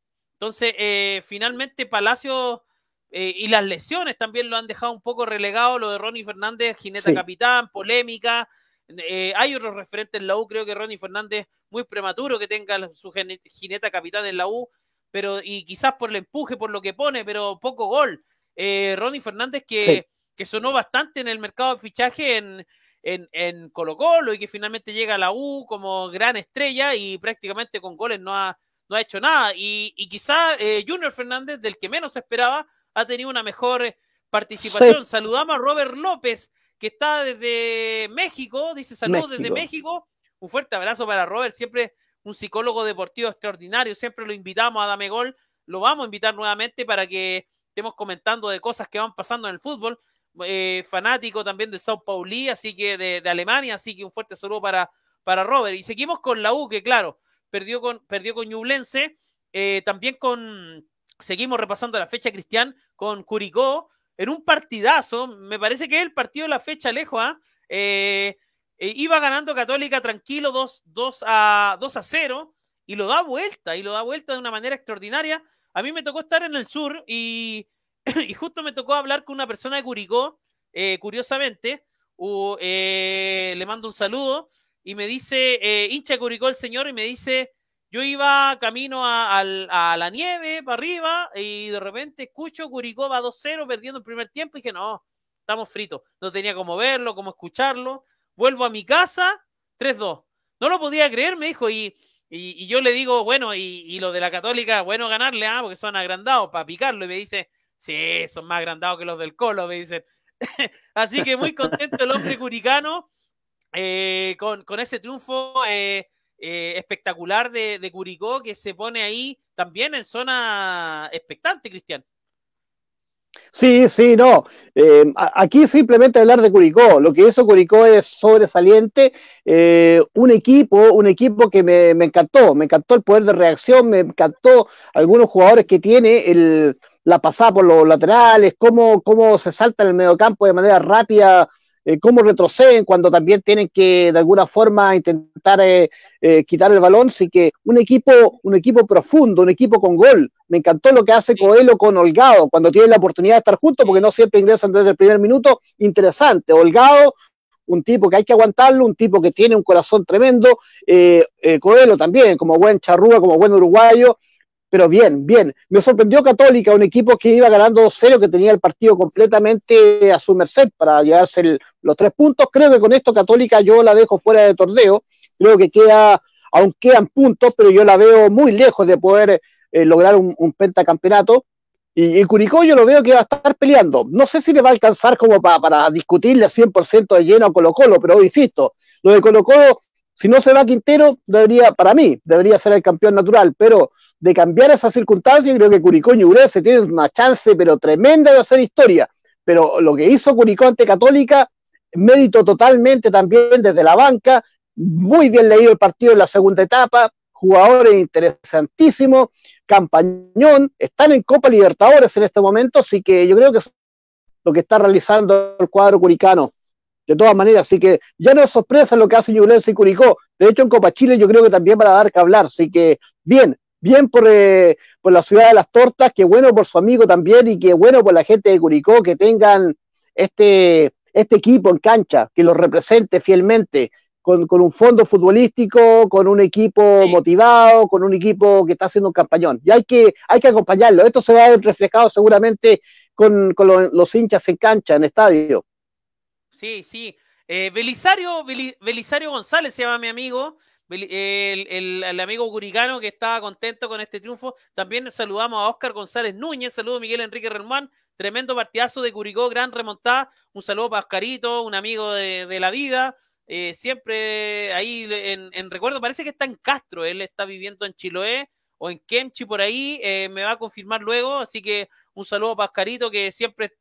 Speaker 1: Entonces, eh, finalmente Palacio eh, y las lesiones también lo han dejado un poco relegado, lo de Ronnie Fernández, jineta capitán, polémica. Eh, hay otros referentes en la U, creo que Ronnie Fernández, muy prematuro que tenga su jineta capitán en la U, pero y quizás por el empuje, por lo que pone, pero poco gol. Eh, Ronnie Fernández que, que sonó bastante en el mercado de fichaje en, en, en, Colo Colo y que finalmente llega a la U como gran estrella y prácticamente con goles no ha, no ha hecho nada. Y, y quizá eh, Junior Fernández, del que menos esperaba, ha tenido una mejor eh, participación. Saludamos a Robert López, que está desde México, dice saludos desde México. Un fuerte abrazo para Robert, siempre un psicólogo deportivo extraordinario, siempre lo invitamos a Dame Gol, lo vamos a invitar nuevamente para que estemos comentando de cosas que van pasando en el fútbol. Eh, fanático también de Sao Pauli, así que de, Alemania, así que un fuerte saludo para, para Robert. Y seguimos con la U, que claro, perdió con, perdió con Ñublense, eh, también con, seguimos repasando la fecha, Cristian, con Curicó, en un partidazo, me parece que el partido de la fecha lejos, ¿ah? eh, eh, iba ganando Católica tranquilo 2, 2, a, 2 a 0 y lo da vuelta, y lo da vuelta de una manera extraordinaria. A mí me tocó estar en el sur y, y justo me tocó hablar con una persona de Curicó, eh, curiosamente, le mando un saludo y me dice, hincha de Curicó el señor, y me dice, yo iba camino a, la nieve, para arriba, y de repente escucho Curicó va 2-0 perdiendo el primer tiempo y dije, no, estamos fritos. No tenía cómo verlo, cómo escucharlo. Vuelvo a mi casa, 3-2. No lo podía creer, me dijo, y, y, yo le digo, bueno, y, los de la Católica, bueno ganarle, ¿ah? porque son agrandados para picarlo. Y me dice, sí, son más agrandados que los del Colo, me dicen. Así que muy contento el hombre curicano eh, con, con, ese triunfo. Eh, eh, espectacular de, de, Curicó que se pone ahí también en zona expectante, Cristian.
Speaker 2: Sí, sí, no. Eh, aquí simplemente hablar de Curicó. Lo que hizo Curicó es sobresaliente. Eh, un equipo, un equipo que me, encantó. Me encantó el poder de reacción, me encantó algunos jugadores que tiene, el, la pasada por los laterales, cómo, cómo se salta en el mediocampo de manera rápida eh, cómo retroceden cuando también tienen que de alguna forma intentar eh, eh, quitar el balón, así que un equipo, un equipo profundo, un equipo con gol. Me encantó lo que hace Coelho con Holgado, cuando tiene la oportunidad de estar juntos, porque no siempre ingresan desde el primer minuto, interesante. Holgado, un tipo que hay que aguantarlo, un tipo que tiene un corazón tremendo, Coelho también, como buen charrúa, como buen uruguayo, pero bien, bien. Me sorprendió Católica, un equipo que iba ganando 2-0, que tenía el partido completamente a su merced para llevarse los tres puntos. Creo que con esto Católica yo la dejo fuera de torneo. Creo que queda, aún quedan puntos, pero yo la veo muy lejos de poder eh, lograr un, pentacampeonato. Y, Curicó yo lo veo que va a estar peleando. No sé si le va a alcanzar como para discutirle 100% de lleno a Colo Colo, pero insisto, lo de Colo Colo, si no se va Quintero, debería, para mí, debería ser el campeón natural, pero de cambiar esa circunstancia, creo que Curicó y se tienen una chance, pero tremenda de hacer historia. Pero lo que hizo Curicó ante Católica, mérito totalmente también desde la banca, muy bien leído el partido en la segunda etapa, jugadores interesantísimos, campañón, están en Copa Libertadores en este momento, así que yo creo que es lo que está realizando el cuadro curicano. De todas maneras, así que ya no es sorpresa lo que hace Ñublense y Curicó. De hecho, en Copa Chile yo creo que también van a dar que hablar. Así que, bien, bien por, eh, por la ciudad de las tortas, que bueno por su amigo también y que bueno por la gente de Curicó que tengan este, este equipo en cancha, que lo represente fielmente, con, un fondo futbolístico, con un equipo motivado, con un equipo que está haciendo un campañón. Y hay que, hay que acompañarlo. Esto se va a ver reflejado seguramente con, los hinchas en cancha, en estadio.
Speaker 1: Sí, sí. Eh, Belisario, Belisario González se llama mi amigo el, amigo Curicano que estaba contento con este triunfo. También saludamos a Oscar González Núñez, saludo a Miguel Enrique Remán, tremendo partidazo de Curicó, gran remontada. Un saludo para Oscarito, un amigo de, la vida. Eh, siempre ahí en, recuerdo, parece que está en Castro, él está viviendo en Chiloé o en Kemchi por ahí, eh, me va a confirmar luego, así que un saludo para Oscarito que siempre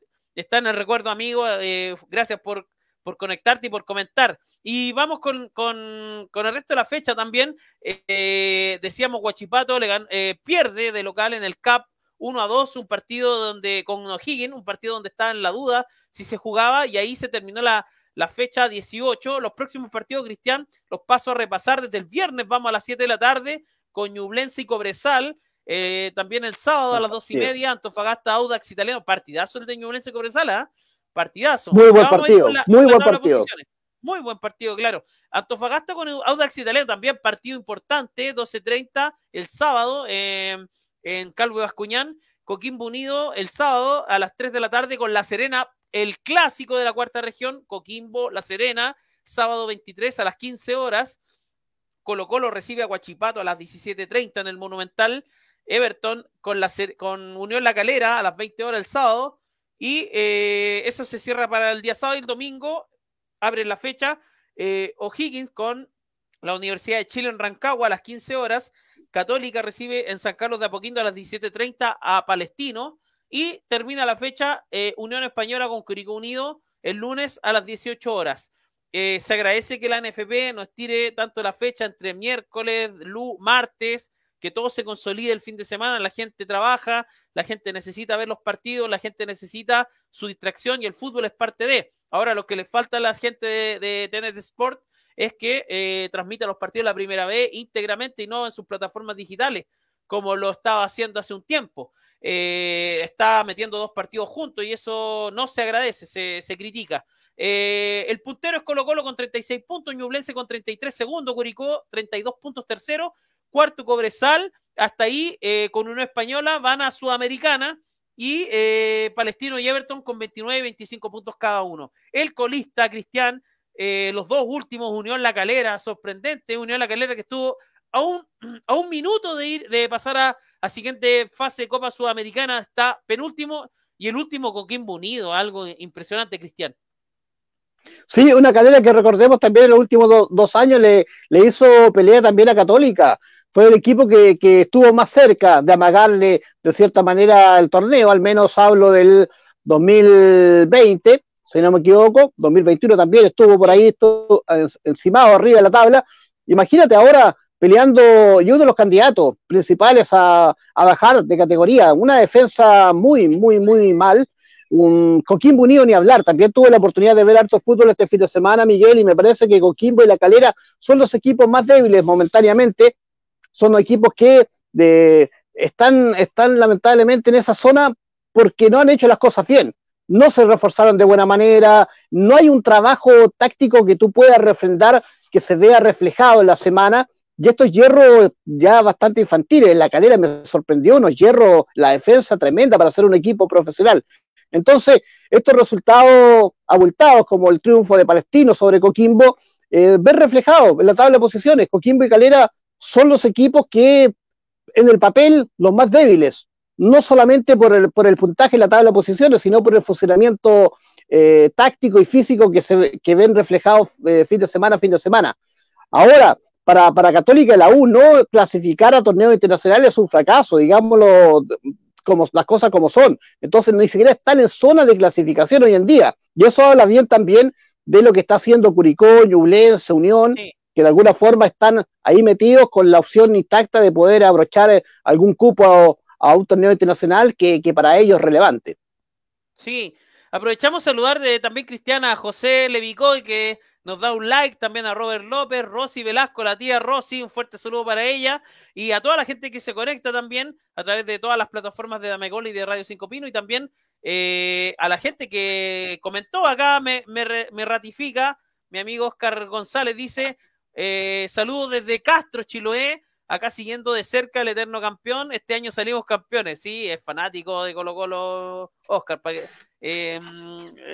Speaker 1: está en el recuerdo amigo, eh, gracias por por conectarte y por comentar. Y vamos con, con, con el resto de la fecha también. Eh, decíamos, Guachipato le eh, pierde de local en el CAP 1 a 2, un partido donde con O'Higgins, un partido donde está en la duda si se jugaba y ahí se terminó la, la fecha 18. Los próximos partidos, Cristian, los paso a repasar desde el viernes, vamos a las 7 de la tarde con Ñublense y Cobresal. Eh, también el sábado a las dos y media, Antofagasta, Audax Italiano, partidazo el de Ñublense y Cobresal, ¿ah? Partidazo.
Speaker 2: Muy buen partido, muy buen partido.
Speaker 1: Muy buen partido, claro. Antofagasta con Audax Italiano también, partido importante, 12.30 el sábado en Calvo de Bascuñán. Coquimbo Unido el sábado a las 3 de la tarde con La Serena, el clásico de la cuarta región, Coquimbo, La Serena, sábado 23 a las 15 horas. Colo Colo recibe a Guachipato a las 17.30 en el Monumental. Everton con, la, con Unión La Calera a las 20 horas el sábado. Y eh, eso se cierra para el día sábado y el domingo. Abre la fecha. Eh, O'Higgins con la Universidad de Chile en Rancagua a las 15 horas. Católica recibe en San Carlos de Apoquindo a las 17.30 a Palestino. Y termina la fecha eh, Unión Española con Curicó Unido el lunes a las 18 horas. se agradece que la NFP nos tire tanto la fecha entre miércoles, martes, que todo se consolide el fin de semana, la gente trabaja, la gente necesita ver los partidos, la gente necesita su distracción y el fútbol es parte de. Ahora lo que le falta a la gente de, de Tenet Sport es que eh, transmita los partidos la primera vez íntegramente y no en sus plataformas digitales, como lo estaba haciendo hace un tiempo. Eh, está metiendo dos partidos juntos y eso no se agradece, se, critica. Eh, el puntero es Colo Colo con 36 puntos, Ñublense con 33 segundos, Curicó 32 puntos tercero, cuarto Cobresal, hasta ahí eh, con una española van a Sudamericana y eh, Palestino y Everton con 29 y 25 puntos cada uno. El colista, Cristian, eh, los dos últimos, Unión La Calera, sorprendente, Unión La Calera que estuvo a un, a un minuto de ir, de pasar a, a siguiente fase de Copa Sudamericana, está penúltimo y el último Coquimbo Unido, algo impresionante, Cristian.
Speaker 2: Sí, una calera que recordemos también en los últimos dos años le, le, hizo pelea también a Católica fue el equipo que, estuvo más cerca de amagarle de cierta manera el torneo, al menos hablo del 2020, si no me equivoco, 2021 también estuvo por ahí, estuvo encimado arriba de la tabla. Imagínate ahora peleando y uno de los candidatos principales a, bajar de categoría, una defensa muy, muy, muy mal. Coquimbo Unido ni hablar, también tuve la oportunidad de ver harto fútbol este fin de semana, Miguel, y me parece que Coquimbo y La Calera son los equipos más débiles momentáneamente, son equipos que están, lamentablemente en esa zona porque no han hecho las cosas bien, no se reforzaron de buena manera, no hay un trabajo táctico que tú puedas refrendar que se vea reflejado en la semana. Y estos hierros ya bastante infantiles, en la calera me sorprendió, unos hierros, la defensa tremenda para ser un equipo profesional. Entonces, estos resultados abultados, como el triunfo de Palestino sobre Coquimbo, eh, ven reflejado en la tabla de posiciones. Coquimbo y Calera son los equipos que en el papel los más débiles, no solamente por el, por el puntaje en la tabla de posiciones, sino por el funcionamiento eh, táctico y físico que, se, que ven reflejados eh, fin de semana fin de semana. Ahora, para, para Católica la U no clasificar a torneos internacionales es un fracaso, digámoslo como las cosas como son. Entonces ni siquiera están en zona de clasificación hoy en día. Y eso habla bien también de lo que está haciendo Curicó, Ñublense, Unión, que de alguna forma están ahí metidos con la opción intacta de poder abrochar eh, algún cupo a, un torneo internacional que, para ellos es relevante.
Speaker 1: Sí, aprovechamos saludar de, también Cristiana José Levicoy, que nos da un like, también a Robert López, Rosy Velasco, la tía Rosy, un fuerte saludo para ella, y a toda la gente que se conecta también a través de todas las plataformas de Damegol y de Radio Cinco Pino, y también eh, a la gente que comentó acá, me, me ratifica, mi amigo Oscar González dice, eh, saludos desde Castro, Chiloé, acá siguiendo de cerca el eterno campeón. Este año salimos campeones, sí, es fanático de Colo Colo, Oscar. Eh,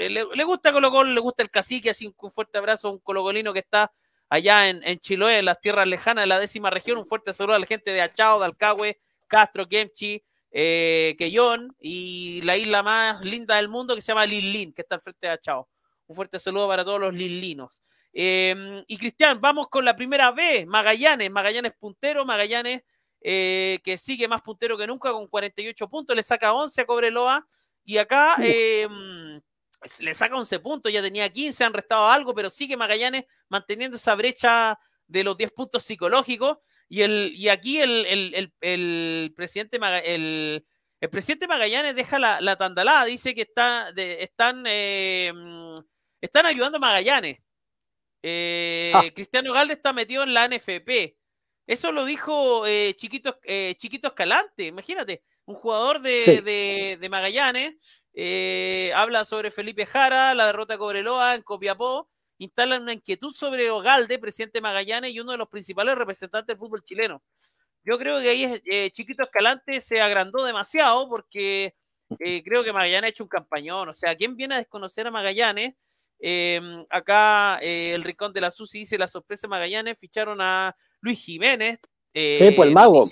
Speaker 1: le, gusta Colo Colo, le gusta el cacique, así un fuerte abrazo a un colocolino que está allá en, Chiloé, en las tierras lejanas de la décima región. Un fuerte saludo a la gente de Achao, de Alcagüe, Castro, Kemchi, eh, Quellón y la isla más linda del mundo que se llama Lilín, que está al frente de Achao. Un fuerte saludo para todos los lilinos. Em, y Cristian, vamos con la primera vez, Magallanes, Magallanes puntero, Magallanes eh, que sigue más puntero que nunca con 48 puntos, le saca 11 a Cobreloa. Y acá em, le saca 11 puntos, ya tenía 15, han restado algo, pero sigue Magallanes manteniendo esa brecha de los 10 puntos psicológicos. Y, el, y aquí el, el, el, presidente el, el presidente Magallanes deja la, la tandalada, dice que está, de, están, eh, están ayudando a Magallanes. Eh, ah. Cristiano Galde está metido en la NFP. Eso lo dijo eh, Chiquito, eh, Chiquito Escalante, imagínate, un jugador de, de, de Magallanes eh, habla sobre Felipe Jara, la derrota de Cobreloa en Copiapó, instalan una inquietud sobre Ogalde, presidente Magallanes y uno de los principales representantes del fútbol chileno. Yo creo que ahí Chiquito Escalante se agrandó demasiado porque creo que Magallanes ha hecho un campañón. O sea, ¿quién viene a desconocer a Magallanes? Em, acá el Rincón de la Susi dice la sorpresa de Magallanes, ficharon a Luis Jiménez.
Speaker 2: pues el mago.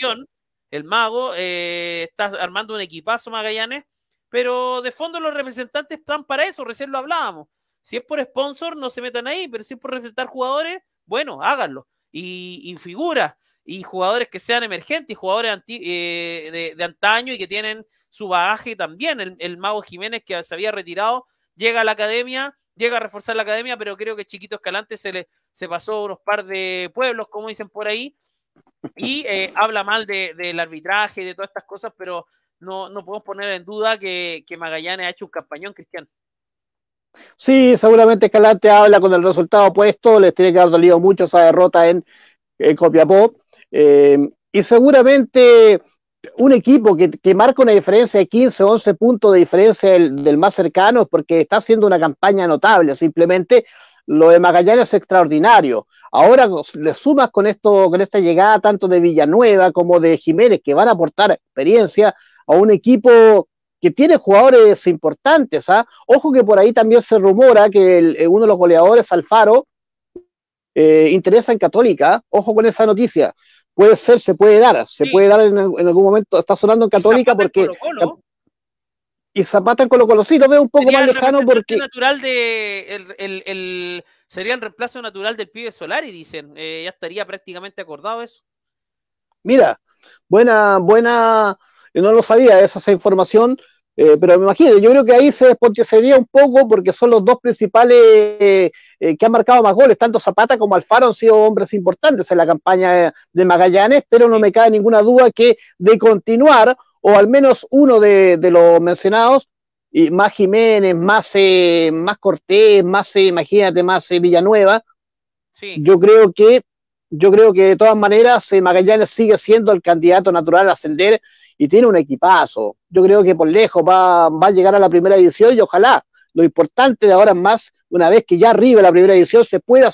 Speaker 1: el mago está armando un equipazo Magallanes pero de fondo los representantes están para eso, recién lo hablábamos. Si es por sponsor, no se metan ahí, pero si es por representar jugadores, bueno, háganlo. Y, y figuras, y jugadores que sean emergentes, y jugadores eh, de, antaño y que tienen su bagaje también. El, Mago Jiménez, que se había retirado, llega a la academia, llega a reforzar la academia, pero creo que Chiquito Escalante se le se pasó unos par de pueblos, como dicen por ahí, y eh, habla mal del arbitraje y de todas estas cosas, pero no, no podemos poner en duda que, Magallanes ha hecho un campañón, Cristian.
Speaker 2: Sí, seguramente Escalante habla con el resultado opuesto, les tiene que haber dolido mucho esa derrota en, Copiapó. Eh, y seguramente un equipo que, marca una diferencia de 15, 11 puntos de diferencia del, más cercano, porque está haciendo una campaña notable, simplemente lo de Magallanes es extraordinario. Ahora le sumas con esto, con esta llegada tanto de Villanueva como de Jiménez, que van a aportar experiencia, a un equipo que tiene jugadores importantes. ¿ah? Ojo que por ahí también se rumora que eh, uno de los goleadores, Alfaro, eh, interesa en Católica. Ojo con esa noticia. Puede ser, se puede dar, se puede dar en, algún momento. Está sonando en Católica porque. Y Zapata en Colo Colo, sí, lo veo un poco más lejano porque.
Speaker 1: Natural de, el, sería el reemplazo natural del pibe Solari, dicen. Eh, ya estaría prácticamente acordado eso.
Speaker 2: Mira, buena, buena, yo no lo sabía esa, esa información, eh, pero me imagino, yo creo que ahí se sería un poco porque son los dos principales eh, que han marcado más goles, tanto Zapata como Alfaro han sido hombres importantes en la campaña de Magallanes, pero no me cabe ninguna duda que de continuar, o al menos uno de, los mencionados, y más Jiménez, más, eh, más Cortés, más, imagínate, más Villanueva, yo creo que yo creo que de todas maneras Magallanes sigue siendo el candidato natural a ascender y tiene un equipazo. Yo creo que por lejos va, a llegar a la primera edición y ojalá lo importante de ahora en más, una vez que ya arriba la primera edición, se pueda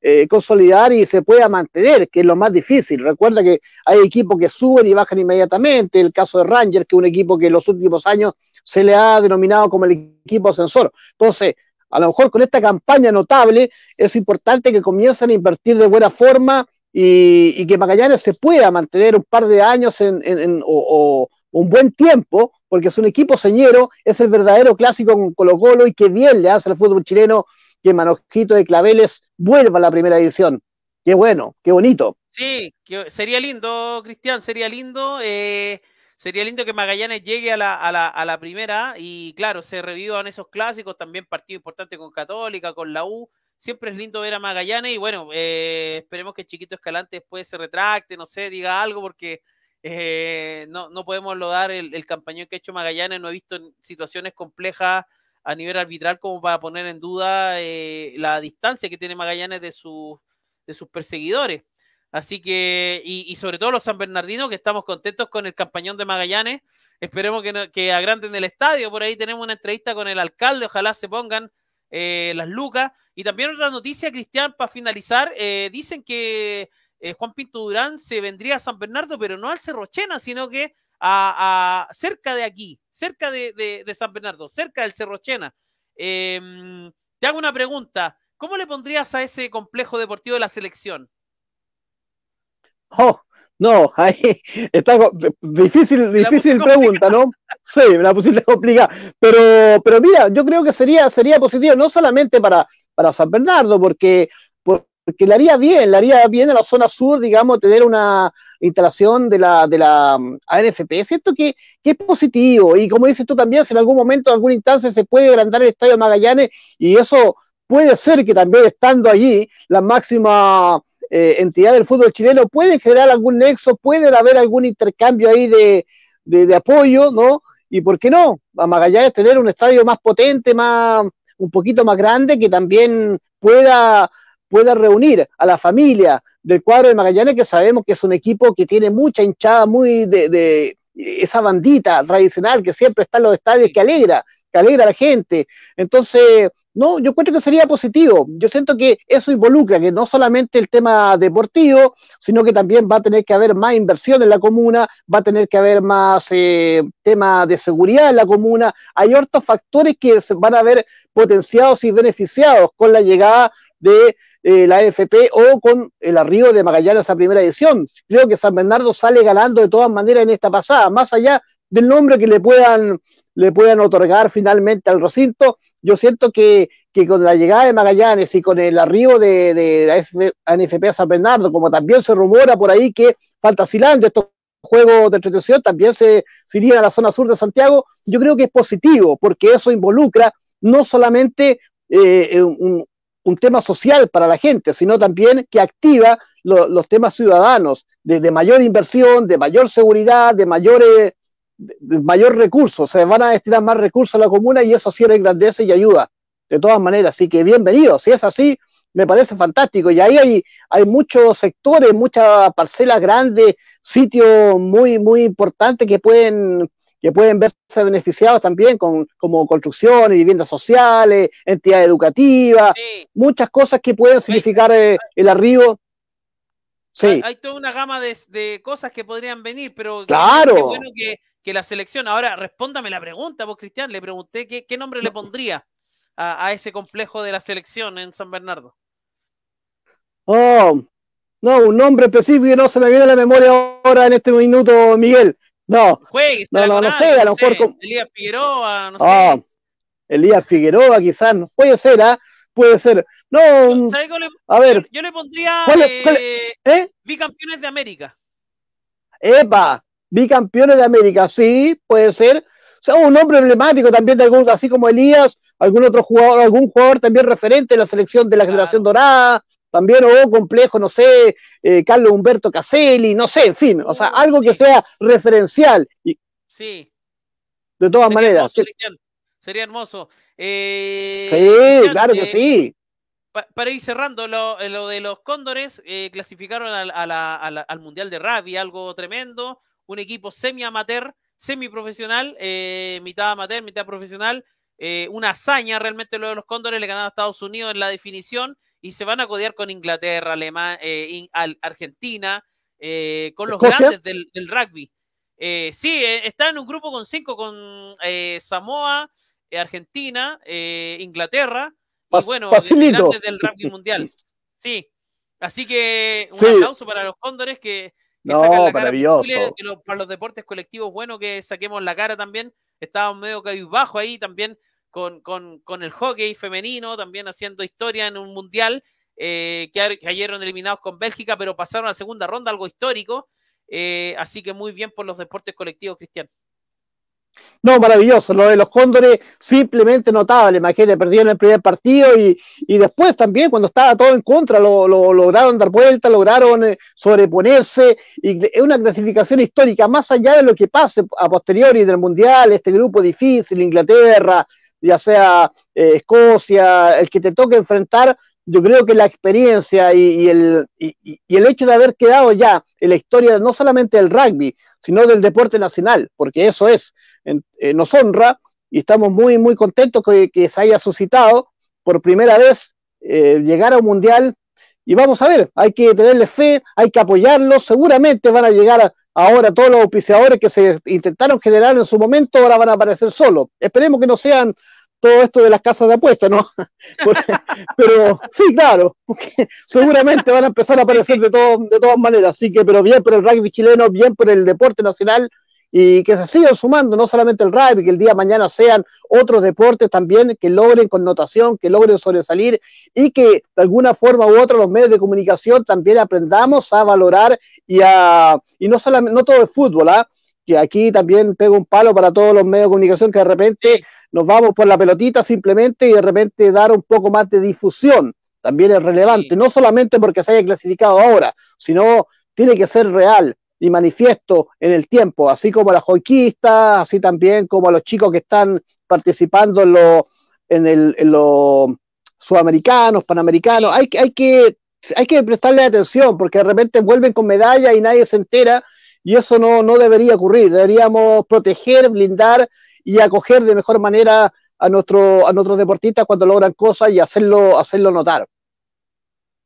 Speaker 2: eh, consolidar y se pueda mantener, que es lo más difícil. Recuerda que hay equipos que suben y bajan inmediatamente, el caso de Rangers, que es un equipo que en los últimos años se le ha denominado como el equipo ascensor. Entonces, a lo mejor con esta campaña notable es importante que comiencen a invertir de buena forma y, que Magallanes se pueda mantener un par de años en, o, un buen tiempo, porque es un equipo señero, es el verdadero clásico con Colo Colo y que bien le hace al fútbol chileno que Manojito de Claveles vuelva a la primera edición. Qué bueno, qué bonito.
Speaker 1: Sí, sería lindo, Cristian, sería lindo. Eh, sería lindo que Magallanes llegue a la, a, la, a la primera y claro, se revivan esos clásicos, también partido importante con Católica, con la U siempre es lindo ver a Magallanes y bueno, eh, esperemos que Chiquito Escalante después se retracte, no sé, diga algo porque eh, no, no podemos lodar el, el campañón que ha hecho Magallanes, no he visto situaciones complejas a nivel arbitral como para poner en duda eh, la distancia que tiene Magallanes de, sus de sus perseguidores. Así que, y, sobre todo los San Bernardinos, que estamos contentos con el campañón de Magallanes. Esperemos que, que agranden el estadio. Por ahí tenemos una entrevista con el alcalde. Ojalá se pongan eh, las lucas. Y también otra noticia, Cristian, para finalizar, eh, dicen que eh, Juan Pinto Durán se vendría a San Bernardo, pero no al Cerrochena, sino que a, cerca de aquí, cerca de, San Bernardo, cerca del Cerrochena. Em, te hago una pregunta. ¿Cómo le pondrías a ese complejo deportivo de la selección?
Speaker 2: Oh, no, ahí está difícil, difícil pregunta, ¿no? Sí, la posible complicada. Pero, pero mira, yo creo que sería, sería positivo, no solamente para, para San Bernardo, porque, porque le haría bien, le haría bien a la zona sur, digamos, tener una, instalación de la, de la mm, ANFP. Siento que, que es positivo y como dices tú también, si en algún momento, en alguna instancia se puede agrandar el Estadio Magallanes y eso puede ser que también estando allí, la máxima eh, entidad del fútbol chileno puede generar algún nexo, puede haber algún intercambio ahí de, de, apoyo, ¿no? Y por qué no, a Magallanes tener un estadio más potente, más un poquito más grande, que también pueda, pueda reunir a la familia del cuadro de Magallanes, que sabemos que es un equipo que tiene mucha hinchada, muy de, de esa bandita tradicional que siempre está en los estadios, que alegra, que alegra a la gente. Entonces, no, yo encuentro que sería positivo. Yo siento que eso involucra que no solamente el tema deportivo, sino que también va a tener que haber más inversión en la comuna, va a tener que haber más eh, tema de seguridad en la comuna. Hay otros factores que van a ver potenciados y beneficiados con la llegada de eh, la AFP o con el arribo de Magallanes a primera edición. Creo que San Bernardo sale ganando de todas maneras en esta pasada, más allá del nombre que le puedan le puedan otorgar finalmente al recinto. Yo siento que, con la llegada de Magallanes y con el arribo de, la NFP a San Bernardo, como también se rumora por ahí que Fantasyland, estos juegos de entretención, también se, iría a la zona sur de Santiago, yo creo que es positivo, porque eso involucra no solamente eh, un, tema social para la gente, sino también que activa los temas ciudadanos, de, mayor inversión, de mayor seguridad, de mayores mayor recurso, se van a destinar más recursos a la comuna y eso sí engrandece y ayuda, de todas maneras. Así que bienvenido, si es así, me parece fantástico. Y ahí hay, hay muchos sectores, muchas parcelas grandes, sitios muy, muy importantes que pueden que pueden verse beneficiados también con, como construcciones, viviendas sociales, entidades educativas, muchas cosas que pueden significar eh, el arribo.
Speaker 1: Sí. Hay, toda una gama de, cosas que podrían venir, pero
Speaker 2: claro.
Speaker 1: bueno que que la selección. Ahora, respóndame la pregunta, vos, Cristian. Le pregunté qué, qué nombre le pondría a, ese complejo de la selección en San Bernardo.
Speaker 2: Oh, no, un nombre específico no se me viene a la memoria ahora en este minuto, Miguel. No,
Speaker 1: no, no, no, sé, a lo mejor. Elías Figueroa, no
Speaker 2: oh, sé. Elías Figueroa, quizás, puede ser, ¿ah? Puede ser. No, a ver.
Speaker 1: Yo, le pondría eh, ¿Eh? bicampeones de América.
Speaker 2: Epa, bicampeones de América, sí, puede ser. O sea, un nombre emblemático también de algún, así como Elías, algún otro jugador, algún jugador también referente en la selección de la generación dorada, también o complejo, no sé, eh, Carlos Humberto Caselli, no sé, en fin, o sea, algo que sea referencial.
Speaker 1: sí.
Speaker 2: De todas maneras.
Speaker 1: sería hermoso. Eh,
Speaker 2: sí, claro que eh, sí.
Speaker 1: para ir cerrando, lo, de los cóndores, clasificaron al Mundial de Rugby, algo tremendo un equipo semi-amateur, semi-profesional, eh, mitad amateur, mitad profesional. Eh, una hazaña realmente lo de los Cóndores, le ganaron a Estados Unidos en la definición y se van a codear con Inglaterra, Alemania, eh, Argentina, con los grandes del, rugby. sí, está en un grupo con cinco, con Samoa, Argentina, Inglaterra y bueno, grandes del rugby mundial. Sí, así que un aplauso para los Cóndores que
Speaker 2: no, maravilloso.
Speaker 1: para los deportes colectivos, bueno que saquemos la cara también. Estábamos medio bajo ahí también con, con, el hockey femenino, también haciendo historia en un mundial. Eh, que cayeron eliminados con Bélgica, pero pasaron a la segunda ronda, algo histórico. Eh, así que muy bien por los deportes colectivos, Cristian.
Speaker 2: No, maravilloso. Lo de los Cóndores, simplemente notable. Imagínate, perdieron el primer partido y, después también, cuando estaba todo en contra, lo, lograron dar vuelta, lograron eh, sobreponerse. Y es una clasificación histórica, más allá de lo que pase a posteriori del Mundial, este grupo difícil, Inglaterra, ya sea eh, Escocia, el que te toque enfrentar, yo creo que la experiencia y, el, y, el hecho de haber quedado ya en la historia no solamente del rugby, sino del deporte nacional, porque eso es, eh, nos honra y estamos muy, muy contentos que, que se haya suscitado por primera vez eh, llegar a un mundial. Y vamos a ver, hay que tenerle fe, hay que apoyarlos, seguramente van a llegar ahora todos los auspiciadores que se intentaron generar en su momento, ahora van a aparecer solos. Esperemos que no sean todo esto de las casas de apuestas, ¿no? pero sí, claro, seguramente van a empezar a aparecer de, todo, de todas maneras, así que, pero bien por el rugby chileno, bien por el deporte nacional y que se sigan sumando, no solamente el rugby, que el día de mañana sean otros deportes también que logren connotación, que logren sobresalir y que de alguna forma u otra los medios de comunicación también aprendamos a valorar y a, y no solamente, no todo es fútbol, ¿ah? Que aquí también pego un palo para todos los medios de comunicación que de repente nos vamos por la pelotita simplemente y de repente dar un poco más de difusión. También es relevante, no solamente porque se haya clasificado ahora, sino tiene que ser real y manifiesto en el tiempo, así como a las joiquistas, así también como a los chicos que están participando en los en el, en sudamericanos, panamericanos. Hay, hay, que, hay que prestarle atención porque de repente vuelven con medalla y nadie se entera y eso no, no debería ocurrir. Deberíamos proteger, blindar y acoger de mejor manera a, nuestro, a nuestros deportistas cuando logran cosas y hacerlo, hacerlo notar.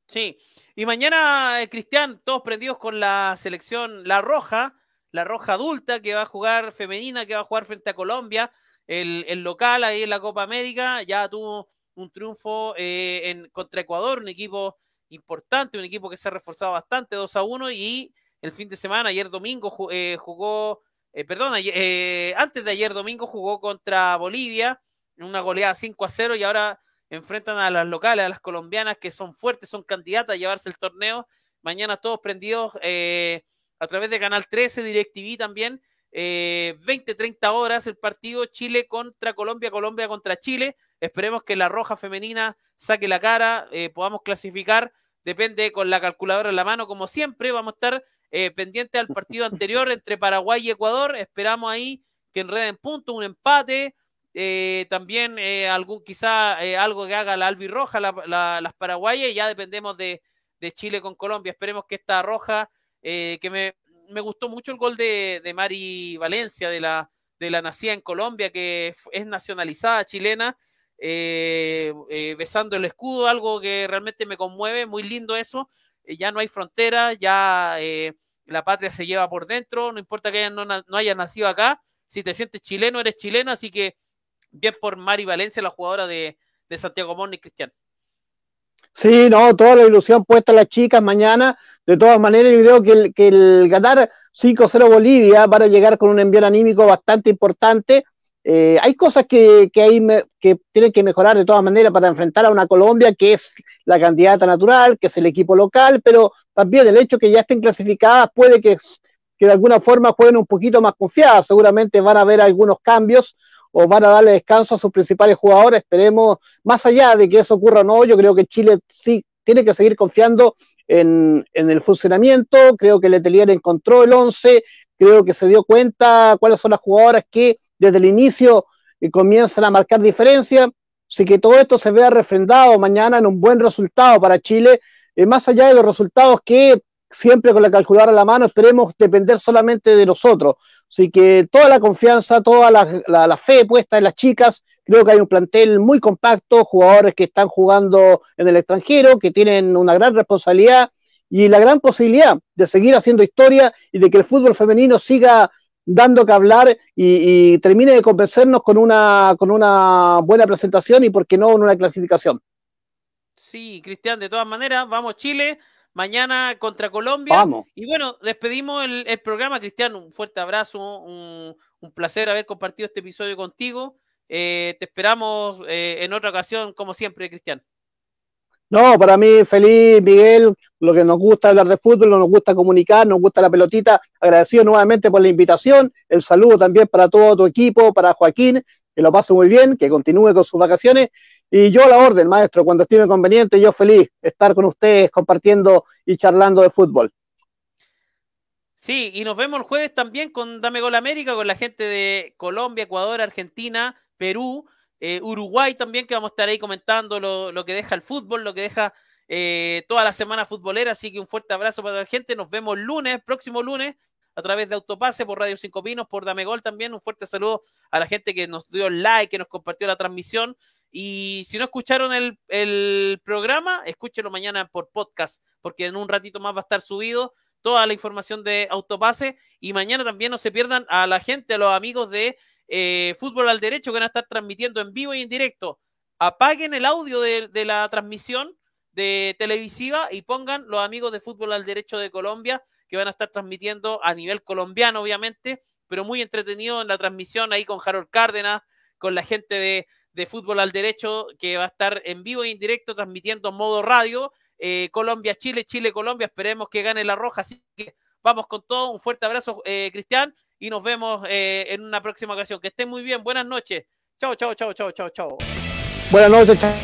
Speaker 1: Sí, y mañana, eh, Cristian, todos prendidos con la selección La Roja, la Roja adulta que va a jugar femenina, que va a jugar frente a Colombia, el, local ahí en la Copa América, ya tuvo un triunfo eh, en, contra Ecuador, un equipo importante, un equipo que se ha reforzado bastante, 2 a 1, y el fin de semana, ayer domingo, eh, jugó, perdón, antes de ayer domingo jugó contra Bolivia, en una goleada 5 a 0, y ahora enfrentan a las locales, a las colombianas que son fuertes, son candidatas a llevarse el torneo. Mañana todos prendidos eh, a través de Canal 13, DirecTV también. Eh, 20, 30 horas el partido Chile contra Colombia, Colombia contra Chile. Esperemos que la roja femenina saque la cara, eh, podamos clasificar. Depende con la calculadora en la mano, como siempre. Vamos a estar eh, pendientes al partido anterior entre Paraguay y Ecuador. Esperamos ahí que enreden puntos, un empate eh, también eh, algún quizá eh, algo que haga la albirroja, la, las paraguayas, y ya dependemos de, Chile con Colombia. Esperemos que esta roja, que me, me, gustó mucho el gol de, de, Mari Valencia, de la, de la nacida en Colombia, que es nacionalizada chilena, besando el escudo, algo que realmente me conmueve, muy lindo eso. ya no hay frontera, ya la patria se lleva por dentro, no importa que no, no haya nacido acá, si te sientes chileno, eres chileno, así que bien por Mari Valencia, la jugadora de, Santiago Morning, Cristian.
Speaker 2: Sí, no, toda la ilusión puesta en las chicas mañana. De todas maneras, yo creo que el, que el ganar 5-0 Bolivia van a llegar con un envío anímico bastante importante. Eh, hay cosas que, tienen que mejorar de todas maneras para enfrentar a una Colombia que es la candidata natural, que es el equipo local, pero también el hecho que ya estén clasificadas puede que, de alguna forma jueguen un poquito más confiadas. Seguramente van a haber algunos cambios o van a darle descanso a sus principales jugadores. Esperemos, más allá de que eso ocurra o no, yo creo que Chile sí tiene que seguir confiando en, el funcionamiento. Creo que Letelier encontró el 11, creo que se dio cuenta cuáles son las jugadoras que desde el inicio eh, comienzan a marcar diferencia. Así que todo esto se vea refrendado mañana en un buen resultado para Chile, eh, más allá de los resultados que siempre con la calculadora a la mano esperemos depender solamente de nosotros. Así que toda la confianza, toda la, fe puesta en las chicas, creo que hay un plantel muy compacto, jugadores que están jugando en el extranjero, que tienen una gran responsabilidad y la gran posibilidad de seguir haciendo historia y de que el fútbol femenino siga dando que hablar y, y termine de convencernos con una, con una buena presentación y, por qué no, una clasificación.
Speaker 1: Sí, Cristian, de todas maneras, vamos Chile mañana contra Colombia.
Speaker 2: Vamos.
Speaker 1: Y bueno, despedimos el, programa, Cristian. Un fuerte abrazo, un, placer haber compartido este episodio contigo. Eh, te esperamos eh, en otra ocasión, como siempre, Cristian.
Speaker 2: No, para mí feliz, Miguel, lo que nos gusta hablar de fútbol, nos gusta comunicar, nos gusta la pelotita. Agradecido nuevamente por la invitación. El saludo también para todo tu equipo, para Joaquín, que lo pase muy bien, que continúe con sus vacaciones y yo a la orden, maestro, cuando estime conveniente, yo feliz estar con ustedes compartiendo y charlando de fútbol.
Speaker 1: Sí, y nos vemos el jueves también con Dame Gol América, con la gente de Colombia, Ecuador, Argentina, Perú, eh, Uruguay también, que vamos a estar ahí comentando lo, que deja el fútbol, lo que deja eh, toda la semana futbolera. Así que un fuerte abrazo para la gente. Nos vemos lunes, próximo lunes, a través de Autopase, por Radio Cinco Pinos, por Dame Gol también. Un fuerte saludo a la gente que nos dio like, que nos compartió la transmisión. Y si no escucharon el, programa, escúchenlo mañana por podcast, porque en un ratito más va a estar subido toda la información de Autopase. Y mañana también no se pierdan a la gente, a los amigos de eh, Fútbol al Derecho, que van a estar transmitiendo en vivo y en directo. Apaguen el audio de, la transmisión de televisiva y pongan los amigos de Fútbol al Derecho de Colombia, que van a estar transmitiendo a nivel colombiano, obviamente, pero muy entretenido en la transmisión ahí con Harold Cárdenas, con la gente de, Fútbol al Derecho, que va a estar en vivo e indirecto transmitiendo en modo radio. Eh, Colombia-Chile, Chile-Colombia, esperemos que gane la roja, así que Vamos con todo. Un fuerte abrazo, eh, Cristian, y nos vemos eh, en una próxima ocasión. Que estén muy bien. Buenas noches. Chao, chao, chao, chao, chao, chao.
Speaker 2: Buenas noches, chao.